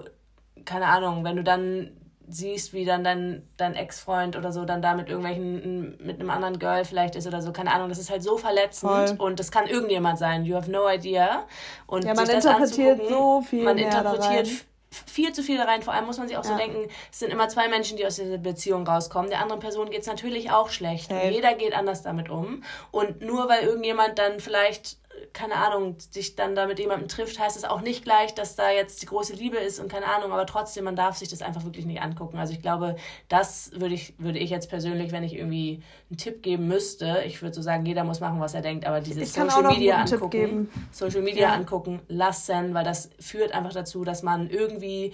keine Ahnung, wenn du dann siehst, wie dann dein, dein Ex-Freund oder so dann da mit irgendwelchen, mit einem anderen Girl vielleicht ist oder so, keine Ahnung, das ist halt so verletzend Voll. und das kann irgendjemand sein. You have no idea. Und ja, man interpretiert so viel. Man interpretiert viel zu viel da rein. Vor allem muss man sich auch ja. so denken, es sind immer zwei Menschen, die aus dieser Beziehung rauskommen. Der anderen Person geht es natürlich auch schlecht. Okay. Jeder geht anders damit um. Und nur weil irgendjemand dann vielleicht keine Ahnung, sich dann da mit jemandem trifft, heißt es auch nicht gleich, dass da jetzt die große Liebe ist und keine Ahnung, aber trotzdem, man darf sich das einfach wirklich nicht angucken. Also ich glaube, das würde ich, würde ich jetzt persönlich, wenn ich irgendwie einen Tipp geben müsste, ich würde so sagen, jeder muss machen, was er denkt, aber dieses Social Media angucken, Social Media ja. angucken, lassen, weil das führt einfach dazu, dass man irgendwie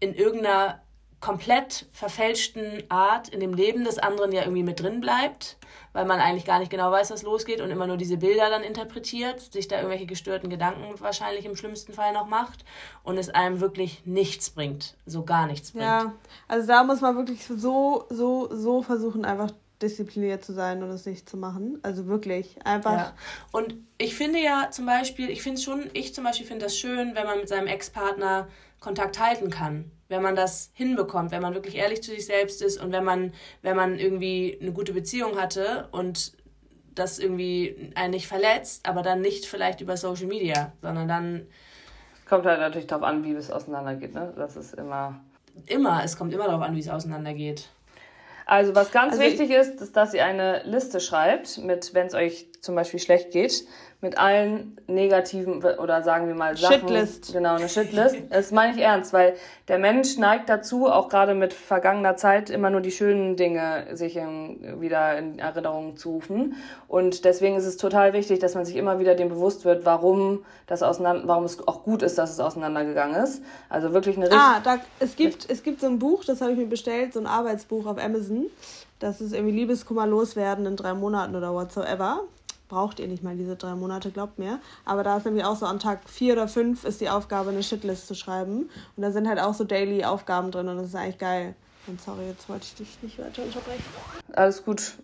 in irgendeiner komplett verfälschten Art in dem Leben des anderen ja irgendwie mit drin bleibt, weil man eigentlich gar nicht genau weiß, was losgeht und immer nur diese Bilder dann interpretiert, sich da irgendwelche gestörten Gedanken wahrscheinlich im schlimmsten Fall noch macht und es einem wirklich nichts bringt, so gar nichts bringt. Ja, also da muss man wirklich so, so, so versuchen, einfach diszipliniert zu sein und es nicht zu machen. Also wirklich einfach. Ja. Und ich finde ja zum Beispiel, ich finde es schon, ich zum Beispiel finde das schön, wenn man mit seinem Ex-Partner Kontakt halten kann wenn man das hinbekommt, wenn man wirklich ehrlich zu sich selbst ist und wenn man, wenn man irgendwie eine gute Beziehung hatte und das irgendwie einen nicht verletzt, aber dann nicht vielleicht über Social Media, sondern dann. Kommt halt natürlich darauf an, wie es auseinandergeht, ne? Das ist immer. Immer, es kommt immer darauf an, wie es auseinandergeht. Also was ganz also wichtig ist, ist, dass ihr eine Liste schreibt mit, wenn es euch zum Beispiel schlecht geht, mit allen negativen oder sagen wir mal Sachen. Shitlist. Genau, eine Shitlist. Das meine ich ernst, weil der Mensch neigt dazu, auch gerade mit vergangener Zeit, immer nur die schönen Dinge sich in, wieder in Erinnerung zu rufen. Und deswegen ist es total wichtig, dass man sich immer wieder dem bewusst wird, warum das auseinander, warum es auch gut ist, dass es auseinandergegangen ist. Also wirklich eine Ah, da, es gibt, es gibt so ein Buch, das habe ich mir bestellt, so ein Arbeitsbuch auf Amazon. Das ist irgendwie Liebeskummer loswerden in drei Monaten oder whatsoever braucht ihr nicht mal diese drei Monate, glaubt mir. Aber da ist nämlich auch so an Tag vier oder fünf ist die Aufgabe, eine Shitlist zu schreiben. Und da sind halt auch so Daily-Aufgaben drin und das ist eigentlich geil. Und sorry, jetzt wollte ich dich nicht weiter unterbrechen. Alles gut.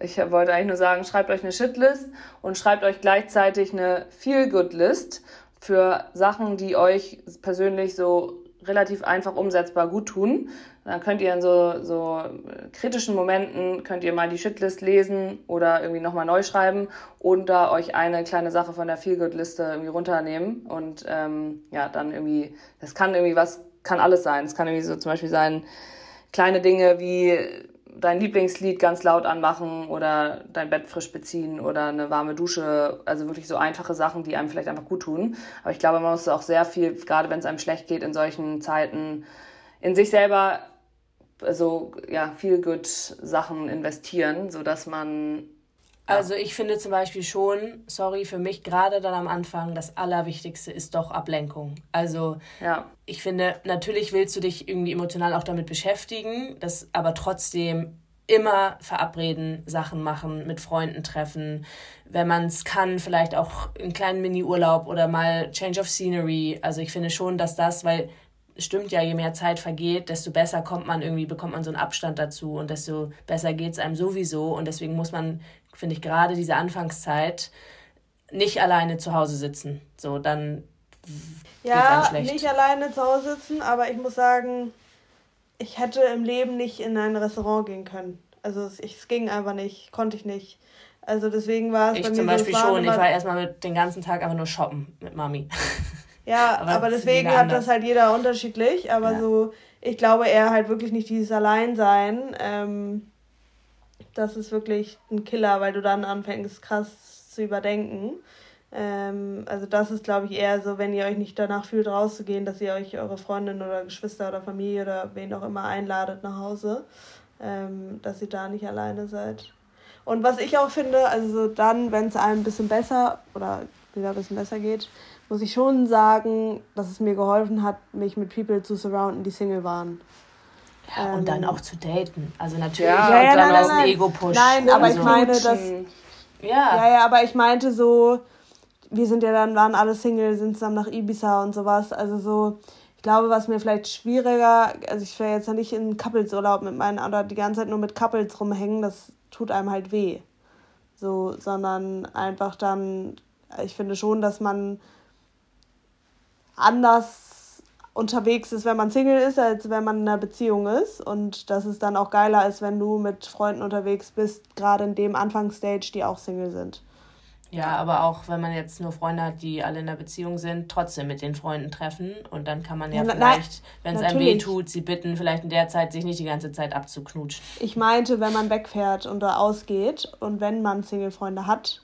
Ich wollte eigentlich nur sagen, schreibt euch eine Shitlist und schreibt euch gleichzeitig eine Feel-Good-List für Sachen, die euch persönlich so relativ einfach umsetzbar gut tun. Dann könnt ihr in so, so kritischen Momenten, könnt ihr mal die Shitlist lesen oder irgendwie nochmal neu schreiben oder euch eine kleine Sache von der Feelgood-Liste irgendwie runternehmen und ähm, ja, dann irgendwie, das kann irgendwie was, kann alles sein. Es kann irgendwie so zum Beispiel sein, kleine Dinge wie dein Lieblingslied ganz laut anmachen oder dein Bett frisch beziehen oder eine warme Dusche. Also wirklich so einfache Sachen, die einem vielleicht einfach gut tun. Aber ich glaube, man muss auch sehr viel, gerade wenn es einem schlecht geht, in solchen Zeiten in sich selber so ja viel gut Sachen investieren, so dass man ja. Also ich finde zum Beispiel schon, sorry, für mich gerade dann am Anfang, das Allerwichtigste ist doch Ablenkung. Also ja. ich finde, natürlich willst du dich irgendwie emotional auch damit beschäftigen, das aber trotzdem immer verabreden, Sachen machen, mit Freunden treffen, wenn man es kann, vielleicht auch einen kleinen Mini-Urlaub oder mal Change of Scenery. Also ich finde schon, dass das, weil stimmt ja, je mehr Zeit vergeht, desto besser kommt man irgendwie, bekommt man so einen Abstand dazu und desto besser geht es einem sowieso. Und deswegen muss man, finde ich, gerade diese Anfangszeit nicht alleine zu Hause sitzen. So, dann ja, nicht alleine zu Hause sitzen, aber ich muss sagen, ich hätte im Leben nicht in ein Restaurant gehen können. Also es, es ging einfach nicht, konnte ich nicht. Also deswegen war es ich bei mir zum Beispiel so, schon. Ich war erstmal mit den ganzen Tag einfach nur shoppen mit Mami. Ja, aber, aber deswegen hat das halt jeder unterschiedlich. Aber ja. so, ich glaube eher halt wirklich nicht dieses Alleinsein. Ähm, das ist wirklich ein Killer, weil du dann anfängst, krass zu überdenken. Ähm, also das ist, glaube ich, eher so, wenn ihr euch nicht danach fühlt, rauszugehen, dass ihr euch eure Freundin oder Geschwister oder Familie oder wen auch immer einladet nach Hause, ähm, dass ihr da nicht alleine seid. Und was ich auch finde, also so dann, wenn es einem ein bisschen besser oder wieder ein bisschen besser geht, muss ich schon sagen, dass es mir geholfen hat, mich mit People zu surrounden, die Single waren. Ja, und dann ähm, auch zu daten. Also natürlich ja, ja, dann das ein Ego-Push. Nein, aber ich meine, dass. Ja. ja, ja, aber ich meinte so, wir sind ja dann, waren alle Single, sind zusammen nach Ibiza und sowas. Also so, ich glaube, was mir vielleicht schwieriger, also ich wäre jetzt ja nicht in Couples-Urlaub mit meinen, oder die ganze Zeit nur mit Couples rumhängen, das tut einem halt weh. So, sondern einfach dann, ich finde schon, dass man anders unterwegs ist, wenn man Single ist, als wenn man in einer Beziehung ist. Und dass es dann auch geiler ist, wenn du mit Freunden unterwegs bist, gerade in dem Anfangsstage, die auch Single sind. Ja, aber auch wenn man jetzt nur Freunde hat, die alle in einer Beziehung sind, trotzdem mit den Freunden treffen. Und dann kann man ja, ja vielleicht, wenn es einem weh tut, sie bitten, vielleicht in der Zeit sich nicht die ganze Zeit abzuknutschen. Ich meinte, wenn man wegfährt und da ausgeht und wenn man Single-Freunde hat,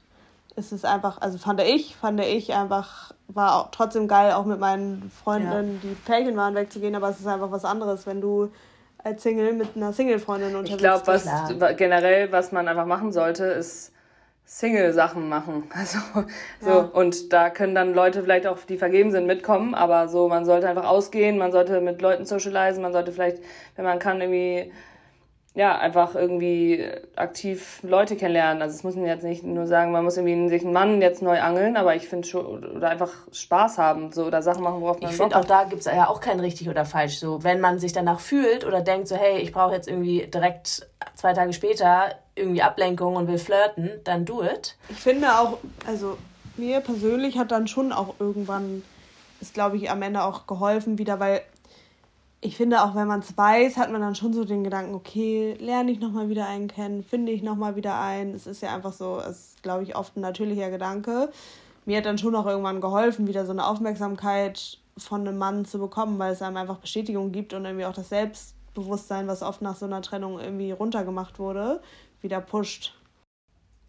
ist es einfach, also fand ich, fand ich einfach, war auch trotzdem geil, auch mit meinen Freundinnen, ja. die Pärchen waren, wegzugehen, aber es ist einfach was anderes, wenn du als Single mit einer Single-Freundin unterwegs Ich glaube, was klar. generell, was man einfach machen sollte, ist Single-Sachen machen. Also so ja. und da können dann Leute vielleicht auch, die vergeben sind, mitkommen, aber so, man sollte einfach ausgehen, man sollte mit Leuten socialisen, man sollte vielleicht, wenn man kann, irgendwie ja, einfach irgendwie aktiv Leute kennenlernen. Also es muss man jetzt nicht nur sagen, man muss irgendwie sich einen Mann jetzt neu angeln, aber ich finde schon, oder einfach Spaß haben, so, oder Sachen machen, worauf man Ich finde auch da gibt es ja auch kein richtig oder falsch. So, wenn man sich danach fühlt oder denkt so, hey, ich brauche jetzt irgendwie direkt zwei Tage später irgendwie Ablenkung und will flirten, dann do it. Ich finde auch, also mir persönlich hat dann schon auch irgendwann, ist glaube ich am Ende auch geholfen wieder, weil ich finde, auch wenn man es weiß, hat man dann schon so den Gedanken, okay, lerne ich nochmal wieder einen kennen, finde ich nochmal wieder einen. Es ist ja einfach so, es ist, glaube ich, oft ein natürlicher Gedanke. Mir hat dann schon auch irgendwann geholfen, wieder so eine Aufmerksamkeit von einem Mann zu bekommen, weil es einem einfach Bestätigung gibt und irgendwie auch das Selbstbewusstsein, was oft nach so einer Trennung irgendwie runtergemacht wurde, wieder pusht.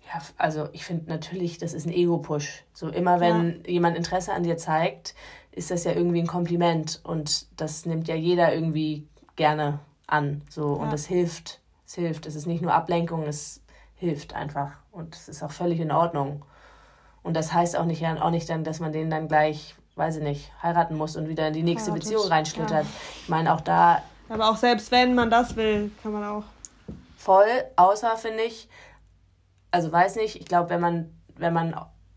Ja, also ich finde natürlich, das ist ein Ego-Push. So immer wenn ja. jemand Interesse an dir zeigt, ist das ja irgendwie ein Kompliment und das nimmt ja jeder irgendwie gerne an. So ja. und das hilft. Es hilft. Es ist nicht nur Ablenkung, es hilft einfach und es ist auch völlig in Ordnung. Und das heißt auch nicht, auch nicht dann, dass man den dann gleich, weiß ich nicht, heiraten muss und wieder in die nächste Heiratet. Beziehung reinschlittert. Ja. Ich meine, auch da. Aber auch selbst wenn man das will, kann man auch. Voll, außer finde ich, also weiß nicht, ich glaube, wenn man, wenn man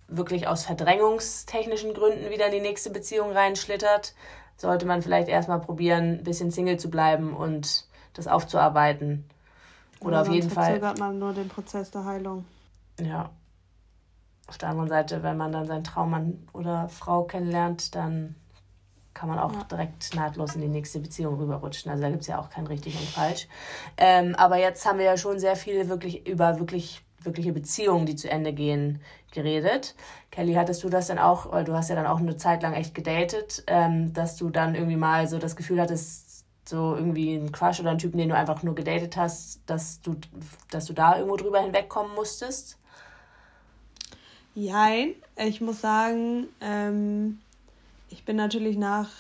wirklich aus verdrängungstechnischen Gründen wieder in die nächste Beziehung reinschlittert, sollte man vielleicht erstmal probieren, ein bisschen Single zu bleiben und das aufzuarbeiten. Oder, Oder auf jeden Fall. zögert man nur den Prozess der Heilung. Ja. Auf der anderen Seite, wenn man dann seinen Traummann oder Frau kennenlernt, dann kann man auch ja. direkt nahtlos in die nächste Beziehung rüberrutschen. Also da gibt es ja auch kein richtig und falsch. Ähm, aber jetzt haben wir ja schon sehr viel wirklich über wirklich wirkliche Beziehungen, die zu Ende gehen, geredet. Kelly, hattest du das dann auch, weil du hast ja dann auch eine Zeit lang echt gedatet, ähm, dass du dann irgendwie mal so das Gefühl hattest, so irgendwie ein Crush oder ein Typen, den du einfach nur gedatet hast, dass du, dass du da irgendwo drüber hinwegkommen musstest? Jein, ich muss sagen, ähm, ich bin natürlich nach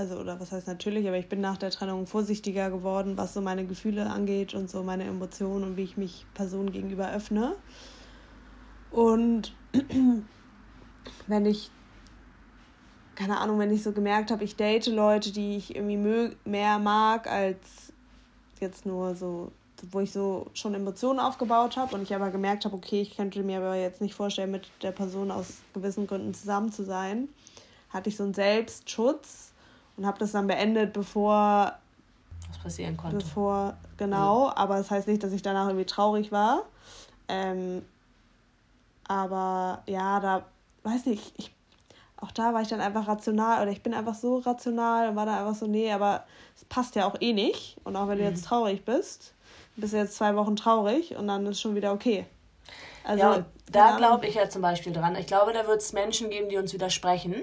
also oder was heißt natürlich, aber ich bin nach der Trennung vorsichtiger geworden, was so meine Gefühle angeht und so meine Emotionen und wie ich mich Personen gegenüber öffne. Und wenn ich, keine Ahnung, wenn ich so gemerkt habe, ich date Leute, die ich irgendwie mehr mag als jetzt nur so, wo ich so schon Emotionen aufgebaut habe und ich aber gemerkt habe, okay, ich könnte mir aber jetzt nicht vorstellen, mit der Person aus gewissen Gründen zusammen zu sein, hatte ich so einen Selbstschutz und habe das dann beendet, bevor was passieren konnte. Bevor, genau, ja. aber das heißt nicht, dass ich danach irgendwie traurig war. Ähm, aber ja, da, weiß nicht, ich, auch da war ich dann einfach rational oder ich bin einfach so rational und war dann einfach so, nee, aber es passt ja auch eh nicht. Und auch wenn du jetzt mhm. traurig bist, bist du jetzt zwei Wochen traurig und dann ist schon wieder okay. Also, ja, da glaube ich ja zum Beispiel dran. Ich glaube, da wird es Menschen geben, die uns widersprechen.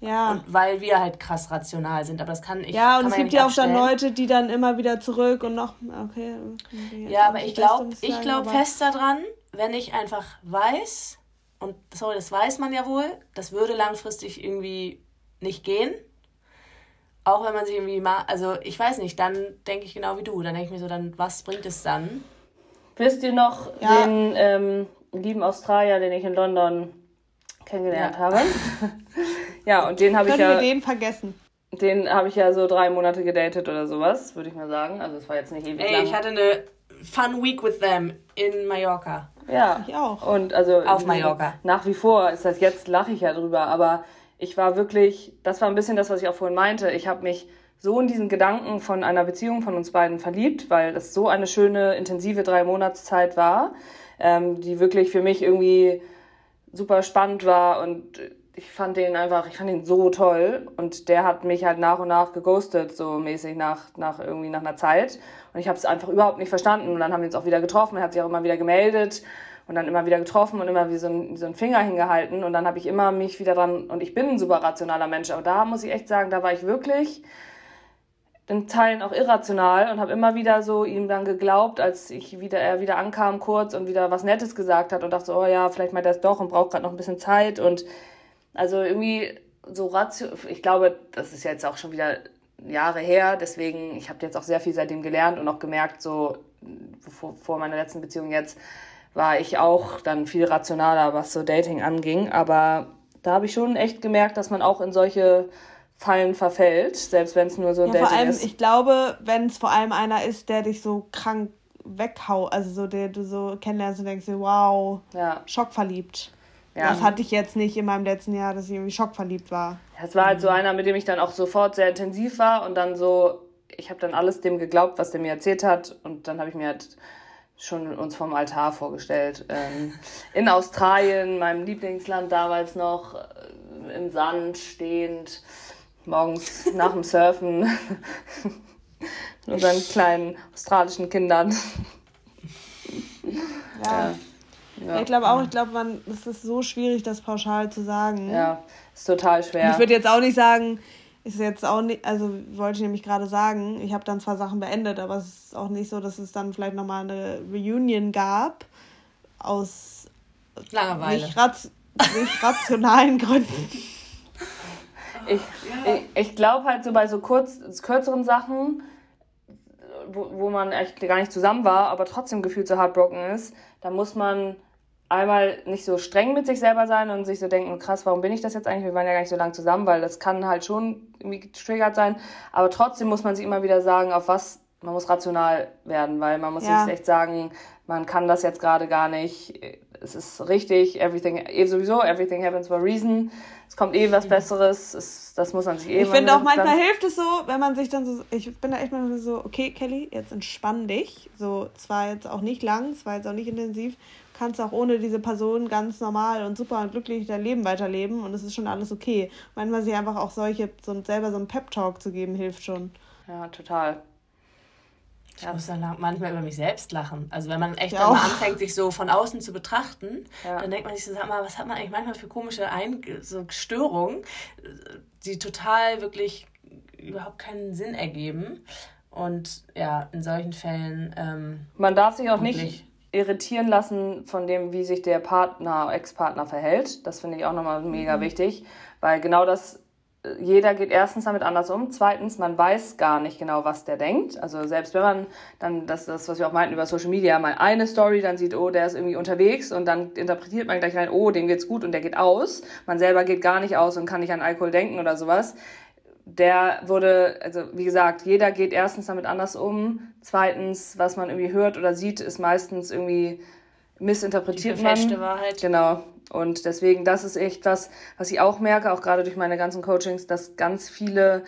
Ja. Und weil wir halt krass rational sind. Aber das kann ich. Ja, und es gibt ja auch dann Leute, die dann immer wieder zurück und noch. Okay. Ja, aber ich glaube ich glaub fest daran, wenn ich einfach weiß, und sorry, das weiß man ja wohl, das würde langfristig irgendwie nicht gehen. Auch wenn man sich irgendwie mal. Also ich weiß nicht, dann denke ich genau wie du. Dann denke ich mir so, dann was bringt es dann? Wisst ihr noch ja. den ähm, lieben Australier, den ich in London kennengelernt ja. habe? Ja, und den habe ich ja. wir den vergessen? Den habe ich ja so drei Monate gedatet oder sowas, würde ich mal sagen. Also es war jetzt nicht ewig Ey, lang. ich hatte eine Fun Week with them in Mallorca. Ja, ich auch. Und also auf Mallorca. Nach wie vor ist das jetzt lache ich ja drüber, aber ich war wirklich, das war ein bisschen das, was ich auch vorhin meinte. Ich habe mich so in diesen Gedanken von einer Beziehung von uns beiden verliebt, weil das so eine schöne intensive drei Monatszeit war, ähm, die wirklich für mich irgendwie super spannend war und ich fand den einfach, ich fand ihn so toll und der hat mich halt nach und nach geghostet, so mäßig nach, nach irgendwie nach einer Zeit. Und ich habe es einfach überhaupt nicht verstanden. Und dann haben wir uns auch wieder getroffen, er hat sich auch immer wieder gemeldet und dann immer wieder getroffen und immer wie so ein, so ein Finger hingehalten. Und dann habe ich immer mich wieder dran und ich bin ein super rationaler Mensch, aber da muss ich echt sagen, da war ich wirklich in Teilen auch irrational und habe immer wieder so ihm dann geglaubt, als ich wieder er wieder ankam kurz und wieder was Nettes gesagt hat und dachte so, oh ja, vielleicht meint er es doch und braucht gerade noch ein bisschen Zeit. Und also irgendwie so ratio, ich glaube, das ist jetzt auch schon wieder Jahre her, deswegen, ich habe jetzt auch sehr viel seitdem gelernt und auch gemerkt, so vor, vor meiner letzten Beziehung jetzt war ich auch dann viel rationaler, was so Dating anging, aber da habe ich schon echt gemerkt, dass man auch in solche Fallen verfällt, selbst wenn es nur so ein ja, Dating vor allem, ist. Ich glaube, wenn es vor allem einer ist, der dich so krank weghaut, also so der du so kennenlernst und denkst, wow, ja. schockverliebt. Ja. Das hatte ich jetzt nicht in meinem letzten Jahr, dass ich irgendwie schockverliebt war. Es war halt so einer, mit dem ich dann auch sofort sehr intensiv war und dann so, ich habe dann alles dem geglaubt, was der mir erzählt hat und dann habe ich mir halt schon uns vom Altar vorgestellt. Ähm, in Australien, meinem Lieblingsland damals noch, äh, im Sand stehend, morgens nach dem Surfen mit unseren kleinen australischen Kindern. Ja. ja. Ja. Ich glaube auch, ich glaube, man, es ist so schwierig, das pauschal zu sagen. Ja, ist total schwer. Ich würde jetzt auch nicht sagen, ist jetzt auch nicht, also wollte ich nämlich gerade sagen, ich habe dann zwar Sachen beendet, aber es ist auch nicht so, dass es dann vielleicht nochmal eine Reunion gab aus Langeweile. Nicht, raz nicht rationalen Gründen. Ich, ja. ich, ich glaube halt so bei so kurz, kürzeren Sachen, wo, wo man echt gar nicht zusammen war, aber trotzdem gefühlt so heartbroken ist, da muss man einmal nicht so streng mit sich selber sein und sich so denken, krass, warum bin ich das jetzt eigentlich? Wir waren ja gar nicht so lange zusammen, weil das kann halt schon irgendwie getriggert sein. Aber trotzdem muss man sich immer wieder sagen, auf was man muss rational werden, weil man muss ja. sich echt sagen, man kann das jetzt gerade gar nicht. Es ist richtig, everything, eh sowieso, everything happens for a reason. Es kommt eh was Besseres, es, das muss man sich eh Ich finde auch manchmal hilft es so, wenn man sich dann so, ich bin da echt manchmal so, okay, Kelly, jetzt entspann dich. So, zwar jetzt auch nicht lang, es war jetzt auch nicht intensiv, kannst auch ohne diese Person ganz normal und super und glücklich dein Leben weiterleben und es ist schon alles okay. Manchmal sich einfach auch solche, so selber so einen Pep-Talk zu geben, hilft schon. Ja, total. Ich ja. muss dann manchmal über mich selbst lachen. Also wenn man echt ja, dann mal anfängt, sich so von außen zu betrachten, ja. dann denkt man sich so, sag mal, was hat man eigentlich manchmal für komische Ein so Störungen, die total wirklich überhaupt keinen Sinn ergeben. Und ja, in solchen Fällen. Ähm, man darf sich auch nicht irritieren lassen von dem, wie sich der Partner, Ex-Partner verhält. Das finde ich auch nochmal mega mhm. wichtig, weil genau das, jeder geht erstens damit anders um, zweitens, man weiß gar nicht genau, was der denkt. Also selbst wenn man dann, das, das was wir auch meinten über Social Media, mal eine Story dann sieht, oh, der ist irgendwie unterwegs und dann interpretiert man gleich rein, oh, dem geht's gut und der geht aus. Man selber geht gar nicht aus und kann nicht an Alkohol denken oder sowas der wurde, also wie gesagt, jeder geht erstens damit anders um. Zweitens, was man irgendwie hört oder sieht, ist meistens irgendwie missinterpretiert Die man. Wahrheit. Genau. Und deswegen, das ist echt was, was ich auch merke, auch gerade durch meine ganzen Coachings, dass ganz viele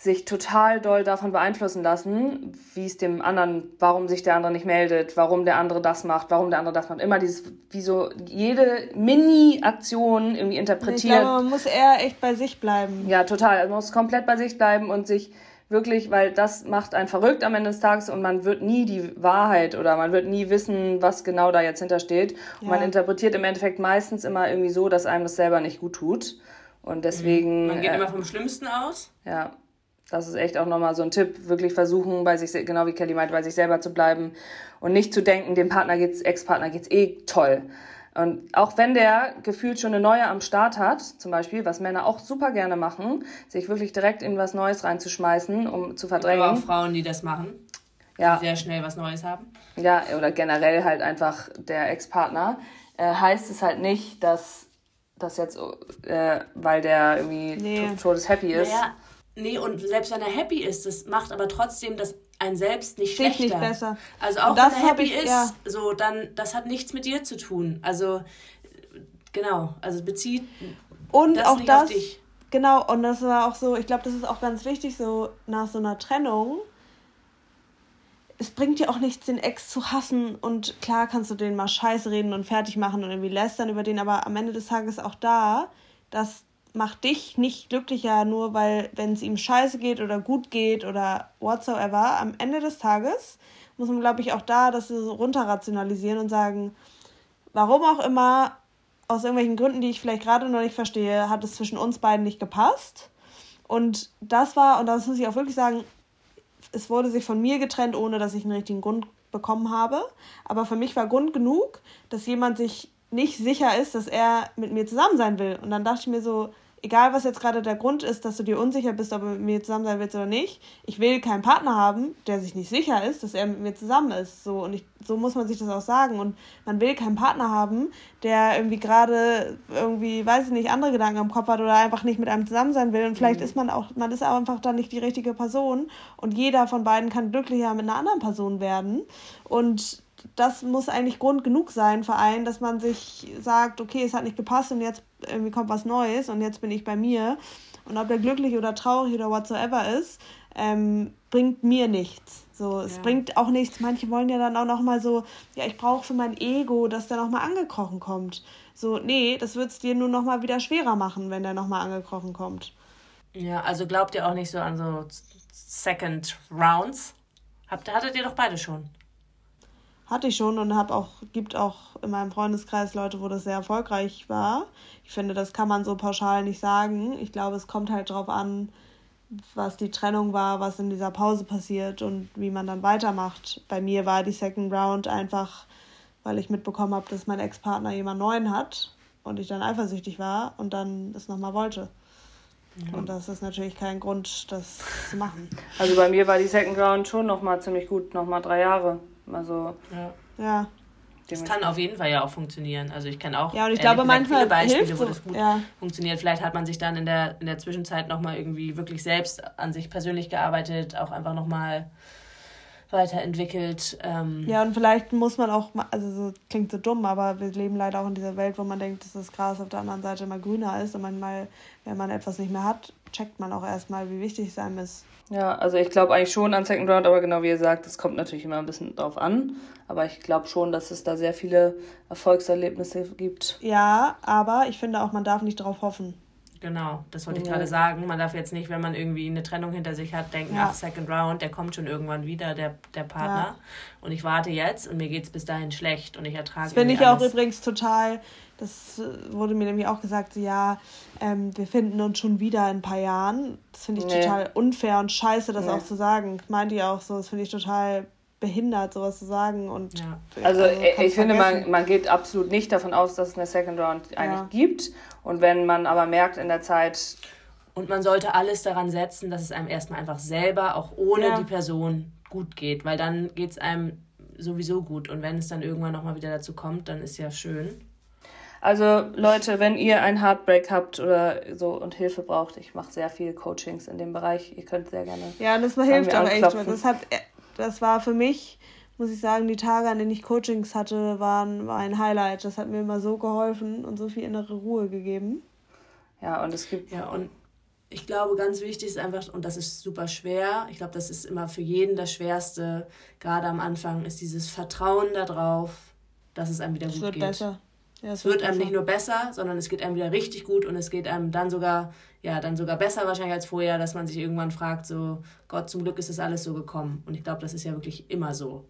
sich total doll davon beeinflussen lassen, wie es dem anderen, warum sich der andere nicht meldet, warum der andere das macht, warum der andere das macht. Immer dieses, wie so jede Mini-Aktion irgendwie interpretiert. Ich glaube, man muss eher echt bei sich bleiben. Ja, total. Also man muss komplett bei sich bleiben und sich wirklich, weil das macht einen verrückt am Ende des Tages und man wird nie die Wahrheit oder man wird nie wissen, was genau da jetzt hintersteht. Und ja. man interpretiert im Endeffekt meistens immer irgendwie so, dass einem das selber nicht gut tut. Und deswegen. Man geht äh, immer vom Schlimmsten aus. Ja das ist echt auch nochmal so ein Tipp, wirklich versuchen, bei sich, genau wie Kelly meint, bei sich selber zu bleiben und nicht zu denken, dem Partner geht's, Ex-Partner geht's eh toll. Und auch wenn der gefühlt schon eine neue am Start hat, zum Beispiel, was Männer auch super gerne machen, sich wirklich direkt in was Neues reinzuschmeißen, um zu verdrängen. Aber auch Frauen, die das machen, ja. die sehr schnell was Neues haben. Ja, oder generell halt einfach der Ex-Partner, äh, heißt es halt nicht, dass das jetzt, äh, weil der irgendwie nee. todeshappy ist. Naja Nee, und selbst wenn er happy ist, das macht aber trotzdem das ein selbst nicht schlechter. Nicht besser. Also auch wenn er happy ich, ist, ja. so dann das hat nichts mit dir zu tun. Also genau, also bezieht und das auch nicht das, auf dich. Genau, und das war auch so, ich glaube, das ist auch ganz wichtig, so nach so einer Trennung. Es bringt dir auch nichts, den Ex zu hassen und klar kannst du den mal scheiße reden und fertig machen und irgendwie lästern über den, aber am Ende des Tages auch da, dass macht dich nicht glücklicher, nur weil, wenn es ihm scheiße geht oder gut geht oder whatsoever. Am Ende des Tages muss man, glaube ich, auch da das so runterrationalisieren und sagen, warum auch immer, aus irgendwelchen Gründen, die ich vielleicht gerade noch nicht verstehe, hat es zwischen uns beiden nicht gepasst. Und das war, und das muss ich auch wirklich sagen, es wurde sich von mir getrennt, ohne dass ich einen richtigen Grund bekommen habe. Aber für mich war Grund genug, dass jemand sich nicht sicher ist, dass er mit mir zusammen sein will. Und dann dachte ich mir so, egal was jetzt gerade der Grund ist, dass du dir unsicher bist, ob du mit mir zusammen sein willst oder nicht, ich will keinen Partner haben, der sich nicht sicher ist, dass er mit mir zusammen ist. So und ich, so muss man sich das auch sagen. Und man will keinen Partner haben, der irgendwie gerade irgendwie, weiß ich nicht, andere Gedanken im Kopf hat oder einfach nicht mit einem zusammen sein will. Und vielleicht mhm. ist man auch, man ist einfach dann nicht die richtige Person. Und jeder von beiden kann glücklicher mit einer anderen Person werden. Und das muss eigentlich Grund genug sein für einen, dass man sich sagt, okay, es hat nicht gepasst und jetzt irgendwie kommt was Neues und jetzt bin ich bei mir. Und ob der glücklich oder traurig oder whatsoever ist, ähm, bringt mir nichts. So, es ja. bringt auch nichts. Manche wollen ja dann auch noch mal so, ja, ich brauche für mein Ego, dass der noch mal angekrochen kommt. So, nee, das wird es dir nur noch mal wieder schwerer machen, wenn der noch mal angekrochen kommt. Ja, also glaubt ihr auch nicht so an so Second Rounds? Habt, hattet ihr doch beide schon? Hatte ich schon und habe auch, gibt auch in meinem Freundeskreis Leute, wo das sehr erfolgreich war. Ich finde, das kann man so pauschal nicht sagen. Ich glaube, es kommt halt darauf an, was die Trennung war, was in dieser Pause passiert und wie man dann weitermacht. Bei mir war die Second Round einfach weil ich mitbekommen habe, dass mein Ex-Partner jemand neuen hat und ich dann eifersüchtig war und dann das nochmal wollte. Ja. Und das ist natürlich kein Grund, das zu machen. Also bei mir war die Second Round schon nochmal ziemlich gut, nochmal drei Jahre. Also ja. ja. Das kann auf jeden Fall ja auch funktionieren. Also ich kenne auch ja, und ich glaube, manchmal viele Beispiele, wo das gut ja. funktioniert. Vielleicht hat man sich dann in der, in der Zwischenzeit nochmal irgendwie wirklich selbst an sich persönlich gearbeitet, auch einfach nochmal weiterentwickelt. Ähm. Ja, und vielleicht muss man auch, also so klingt so dumm, aber wir leben leider auch in dieser Welt, wo man denkt, dass das Gras auf der anderen Seite immer grüner ist und manchmal, wenn man etwas nicht mehr hat, checkt man auch erstmal, wie wichtig es einem ist. Ja, also ich glaube eigentlich schon an Second Round, aber genau wie ihr sagt, es kommt natürlich immer ein bisschen drauf an. Aber ich glaube schon, dass es da sehr viele Erfolgserlebnisse gibt. Ja, aber ich finde auch, man darf nicht darauf hoffen. Genau, das wollte ich gerade sagen. Man darf jetzt nicht, wenn man irgendwie eine Trennung hinter sich hat, denken, ja. ach, Second Round, der kommt schon irgendwann wieder, der, der Partner. Ja. Und ich warte jetzt und mir geht es bis dahin schlecht und ich ertrage Das finde ich alles. auch übrigens total, das äh, wurde mir nämlich auch gesagt, ja, ähm, wir finden uns schon wieder in ein paar Jahren. Das finde ich nee. total unfair und scheiße, das nee. auch zu sagen. Meint ihr auch so, das finde ich total behindert, sowas zu sagen. Und ja. Also, also ich finde, man, man geht absolut nicht davon aus, dass es eine Second Round eigentlich ja. gibt. Und wenn man aber merkt in der Zeit. Und man sollte alles daran setzen, dass es einem erstmal einfach selber, auch ohne ja. die Person, gut geht. Weil dann geht es einem sowieso gut. Und wenn es dann irgendwann nochmal wieder dazu kommt, dann ist ja schön. Also Leute, wenn ihr ein Heartbreak habt oder so und Hilfe braucht, ich mache sehr viel Coachings in dem Bereich. Ihr könnt sehr gerne. Ja, das hilft auch echt. Das hat das war für mich, muss ich sagen, die Tage, an denen ich Coachings hatte, waren war ein Highlight. Das hat mir immer so geholfen und so viel innere Ruhe gegeben. Ja, und es gibt. Ja, und ich glaube, ganz wichtig ist einfach, und das ist super schwer, ich glaube, das ist immer für jeden das Schwerste, gerade am Anfang, ist dieses Vertrauen darauf, dass es einem wieder das gut wird geht. Besser. Ja, es, wird, wird einem nicht nur besser, sondern es geht einem wieder richtig gut und es geht einem dann sogar, ja, dann sogar besser wahrscheinlich als vorher, dass man sich irgendwann fragt, so, Gott, zum Glück ist das alles so gekommen. Und ich glaube, das ist ja wirklich immer so.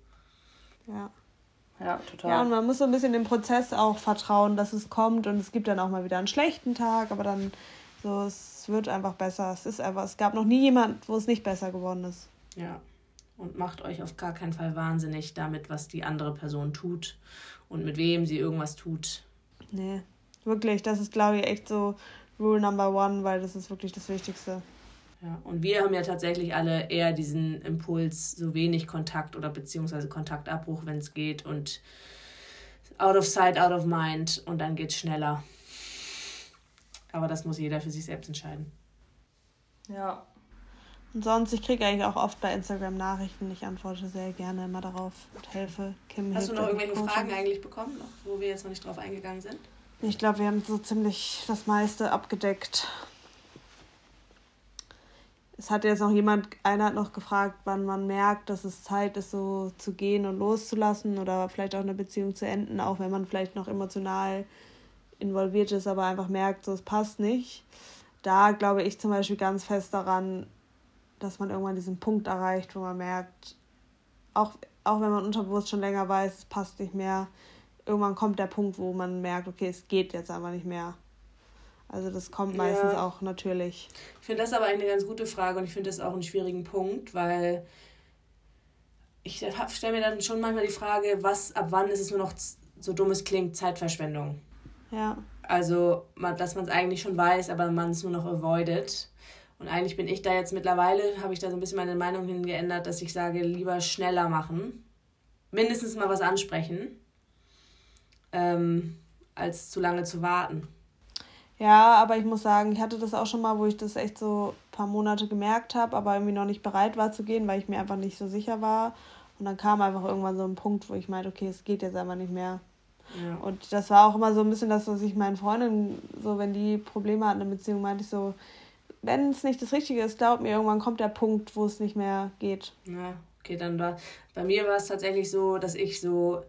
Ja. Ja, total. Ja, und man muss so ein bisschen dem Prozess auch vertrauen, dass es kommt und es gibt dann auch mal wieder einen schlechten Tag, aber dann so, es wird einfach besser. Es ist einfach, es gab noch nie jemand, wo es nicht besser geworden ist. Ja. Und macht euch auf gar keinen Fall wahnsinnig damit, was die andere Person tut und mit wem sie irgendwas tut. Nee, wirklich, das ist, glaube ich, echt so Rule Number One, weil das ist wirklich das Wichtigste. Ja, und wir haben ja tatsächlich alle eher diesen Impuls, so wenig Kontakt oder beziehungsweise Kontaktabbruch, wenn es geht und out of sight, out of mind und dann geht es schneller. Aber das muss jeder für sich selbst entscheiden. Ja, und sonst, ich kriege eigentlich auch oft bei Instagram Nachrichten. Ich antworte sehr gerne immer darauf und helfe. Kim Hast du noch irgendwelche Fragen eigentlich bekommen, noch, wo wir jetzt noch nicht drauf eingegangen sind? Ich glaube, wir haben so ziemlich das meiste abgedeckt. Es hat jetzt noch jemand, einer hat noch gefragt, wann man merkt, dass es Zeit ist, so zu gehen und loszulassen oder vielleicht auch eine Beziehung zu enden, auch wenn man vielleicht noch emotional involviert ist, aber einfach merkt, so es passt nicht. Da glaube ich zum Beispiel ganz fest daran, dass man irgendwann diesen Punkt erreicht, wo man merkt, auch, auch wenn man unterbewusst schon länger weiß, es passt nicht mehr, irgendwann kommt der Punkt, wo man merkt, okay, es geht jetzt einfach nicht mehr. Also das kommt meistens ja. auch natürlich. Ich finde das aber eine ganz gute Frage und ich finde das auch einen schwierigen Punkt, weil ich stelle mir dann schon manchmal die Frage, was ab wann ist es nur noch so dumm es klingt, Zeitverschwendung. Ja. Also, dass man es eigentlich schon weiß, aber man es nur noch avoidet. Und eigentlich bin ich da jetzt mittlerweile, habe ich da so ein bisschen meine Meinung hingeändert, dass ich sage, lieber schneller machen. Mindestens mal was ansprechen, ähm, als zu lange zu warten. Ja, aber ich muss sagen, ich hatte das auch schon mal, wo ich das echt so ein paar Monate gemerkt habe, aber irgendwie noch nicht bereit war zu gehen, weil ich mir einfach nicht so sicher war. Und dann kam einfach irgendwann so ein Punkt, wo ich meinte, okay, es geht jetzt einfach nicht mehr. Ja. Und das war auch immer so ein bisschen das, was ich meinen Freundinnen, so wenn die Probleme hatten in Beziehung, meinte ich so, wenn es nicht das Richtige ist, glaubt mir, irgendwann kommt der Punkt, wo es nicht mehr geht. Ja, okay, dann war. Bei mir war es tatsächlich so, dass ich so,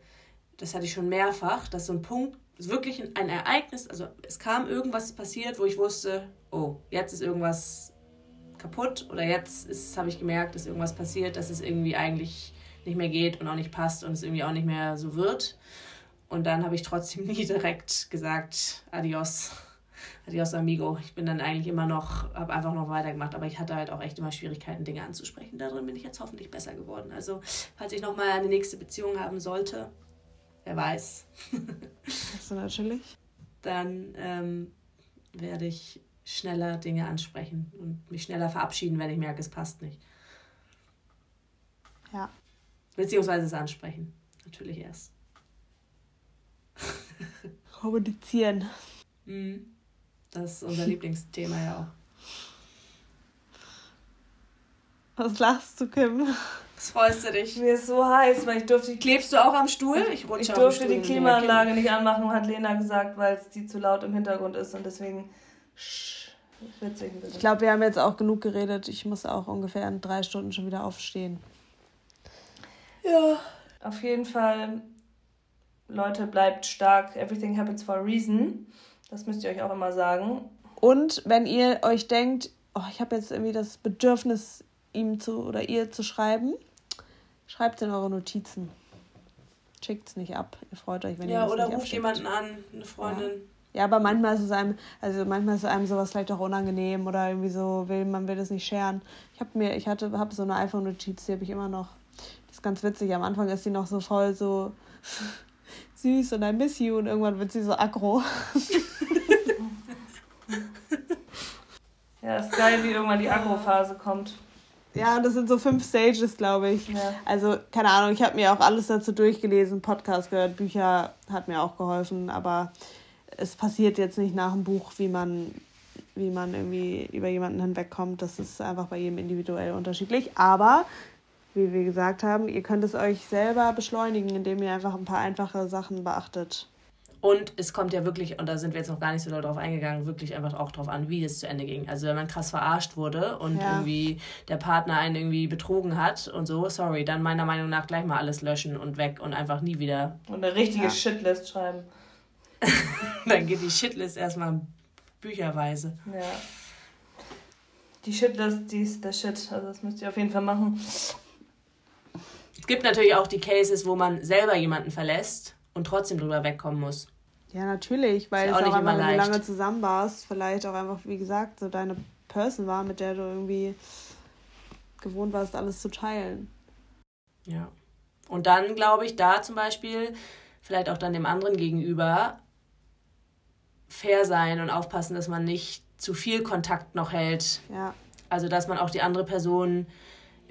das hatte ich schon mehrfach, dass so ein Punkt, wirklich ein Ereignis, also es kam irgendwas passiert, wo ich wusste, oh, jetzt ist irgendwas kaputt oder jetzt habe ich gemerkt, dass irgendwas passiert, dass es irgendwie eigentlich nicht mehr geht und auch nicht passt und es irgendwie auch nicht mehr so wird. Und dann habe ich trotzdem nie direkt gesagt, adios adios amigo. Ich bin dann eigentlich immer noch, habe einfach noch weitergemacht, aber ich hatte halt auch echt immer Schwierigkeiten, Dinge anzusprechen. Darin bin ich jetzt hoffentlich besser geworden. Also, falls ich nochmal eine nächste Beziehung haben sollte, wer weiß. Du natürlich. Dann ähm, werde ich schneller Dinge ansprechen und mich schneller verabschieden, wenn ich merke, es passt nicht. Ja. Beziehungsweise es ansprechen. Natürlich erst. Kommunizieren. Mhm. Das ist unser Lieblingsthema ja auch. Was lachst du, Kim? Was freust du dich? Mir ist so heiß, weil ich durfte. Klebst du auch am Stuhl? Ich rutsche Ich durfte Stuhl die Klimaanlage nicht anmachen, hat Lena gesagt, weil es die zu laut im Hintergrund ist und deswegen. Sch- Witzig ein bisschen. Ich glaube, wir haben jetzt auch genug geredet. Ich muss auch ungefähr in drei Stunden schon wieder aufstehen. Ja, auf jeden Fall, Leute, bleibt stark. Everything happens for a reason. Das müsst ihr euch auch immer sagen. Und wenn ihr euch denkt, oh, ich habe jetzt irgendwie das Bedürfnis, ihm zu oder ihr zu schreiben, schreibt in eure Notizen. Schickt es nicht ab. Ihr freut euch, wenn ihr Ja, das oder nicht ruft abschickt. jemanden an, eine Freundin. Ja, aber manchmal ist es einem, also manchmal ist einem sowas vielleicht auch unangenehm oder irgendwie so, will, man will das nicht scheren. Ich habe mir, ich hatte, habe so eine iPhone-Notiz, die habe ich immer noch. Die ist ganz witzig. Am Anfang ist die noch so voll so süß und I miss you und irgendwann wird sie so aggro. Ja, ist geil, wie irgendwann die Agro-Phase kommt. Ja, das sind so fünf Stages, glaube ich. Ja. Also, keine Ahnung, ich habe mir auch alles dazu durchgelesen, Podcast gehört, Bücher hat mir auch geholfen, aber es passiert jetzt nicht nach dem Buch, wie man, wie man irgendwie über jemanden hinwegkommt. Das ist einfach bei jedem individuell unterschiedlich. Aber, wie wir gesagt haben, ihr könnt es euch selber beschleunigen, indem ihr einfach ein paar einfache Sachen beachtet. Und es kommt ja wirklich, und da sind wir jetzt noch gar nicht so doll drauf eingegangen, wirklich einfach auch drauf an, wie es zu Ende ging. Also wenn man krass verarscht wurde und Ja. irgendwie der Partner einen irgendwie betrogen hat und so, sorry, dann meiner Meinung nach gleich mal alles löschen und weg und einfach nie wieder. Und eine richtige Ja. Shitlist schreiben. Dann geht die Shitlist erstmal bücherweise. Ja. Die Shitlist, die ist der Shit. Also das müsst ihr auf jeden Fall machen. Es gibt natürlich auch die Cases, wo man selber jemanden verlässt und trotzdem drüber wegkommen muss. Ja, natürlich, weil Ist es auch auch einfach, wenn du lange zusammen warst, vielleicht auch einfach, wie gesagt, so deine Person war, mit der du irgendwie gewohnt warst, alles zu teilen. Ja. Und dann glaube ich, da zum Beispiel vielleicht auch dann dem anderen gegenüber fair sein und aufpassen, dass man nicht zu viel Kontakt noch hält. Ja. Also dass man auch die andere Person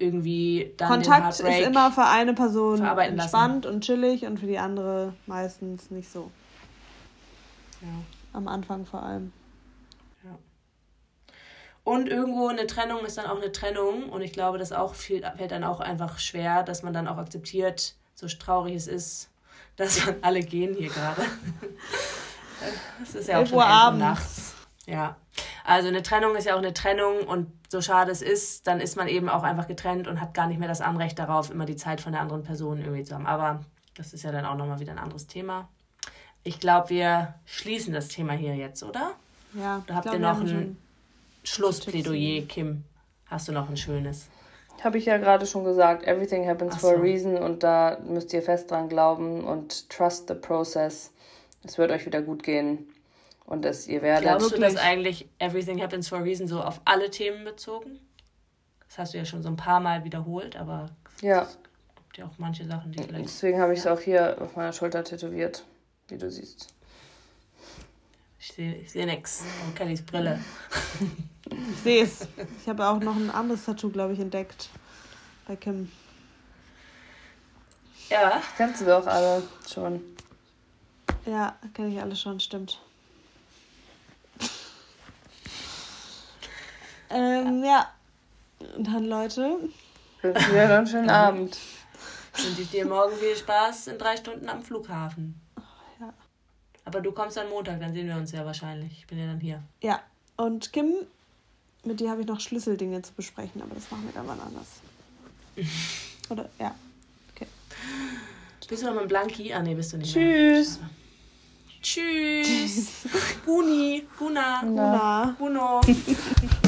irgendwie dann Kontakt den ist immer für eine Person verarbeiten lassen. entspannt und chillig und für die andere meistens nicht so. Ja. Am Anfang vor allem. Und irgendwo eine Trennung ist dann auch eine Trennung. Und ich glaube, das auch viel, fällt dann auch einfach schwer, dass man dann auch akzeptiert, so traurig es ist, dass man alle gehen hier gerade. Es ist ja auch 11 schon Uhr 11 Uhr abends. nachts. Ja. Also eine Trennung ist ja auch eine Trennung und so schade es ist, dann ist man eben auch einfach getrennt und hat gar nicht mehr das Anrecht darauf, immer die Zeit von der anderen Person irgendwie zu haben. Aber das ist ja dann auch nochmal wieder ein anderes Thema. Ich glaube, wir schließen das Thema hier jetzt, oder? Ja, Da habt ihr noch ein Schlussplädoyer, Kim. Hast du noch ein schönes? Habe ich ja gerade schon gesagt, everything happens Ach for a so. reason und da müsst ihr fest dran glauben und trust the process. Es wird euch wieder gut gehen und es, ihr werdet. Glaubst du, dass eigentlich Everything Happens for a Reason so auf alle Themen bezogen? Das hast du ja schon so ein paar Mal wiederholt, aber Ja, es gibt ja auch manche Sachen, die vielleicht. deswegen habe ich es auch hier auf meiner Schulter tätowiert, wie du siehst. Ich sehe ich seh nix. Und Kellys Brille. Ich sehe es. Ich habe auch noch ein anderes Tattoo, glaube ich, entdeckt. Bei Kim. Ja. Kennst du doch alle schon. Ja, kenne ich alles schon, stimmt. Ähm, ja. Und dann, Leute, Wünsche dir noch einen schönen Abend. Wünsche ich dir morgen viel Spaß in drei Stunden am Flughafen. ja. Aber du kommst am Montag, dann sehen wir uns ja wahrscheinlich. Ich bin ja dann hier. Ja, und Kim, mit dir habe ich noch Schlüsseldinge zu besprechen, aber das machen wir dann mal anders. Oder, ja. Bist du noch mit Blanki? Ah, nee, bist du nicht Tschüss. mehr. Tschüss. Buni. Buna. Na. Buno.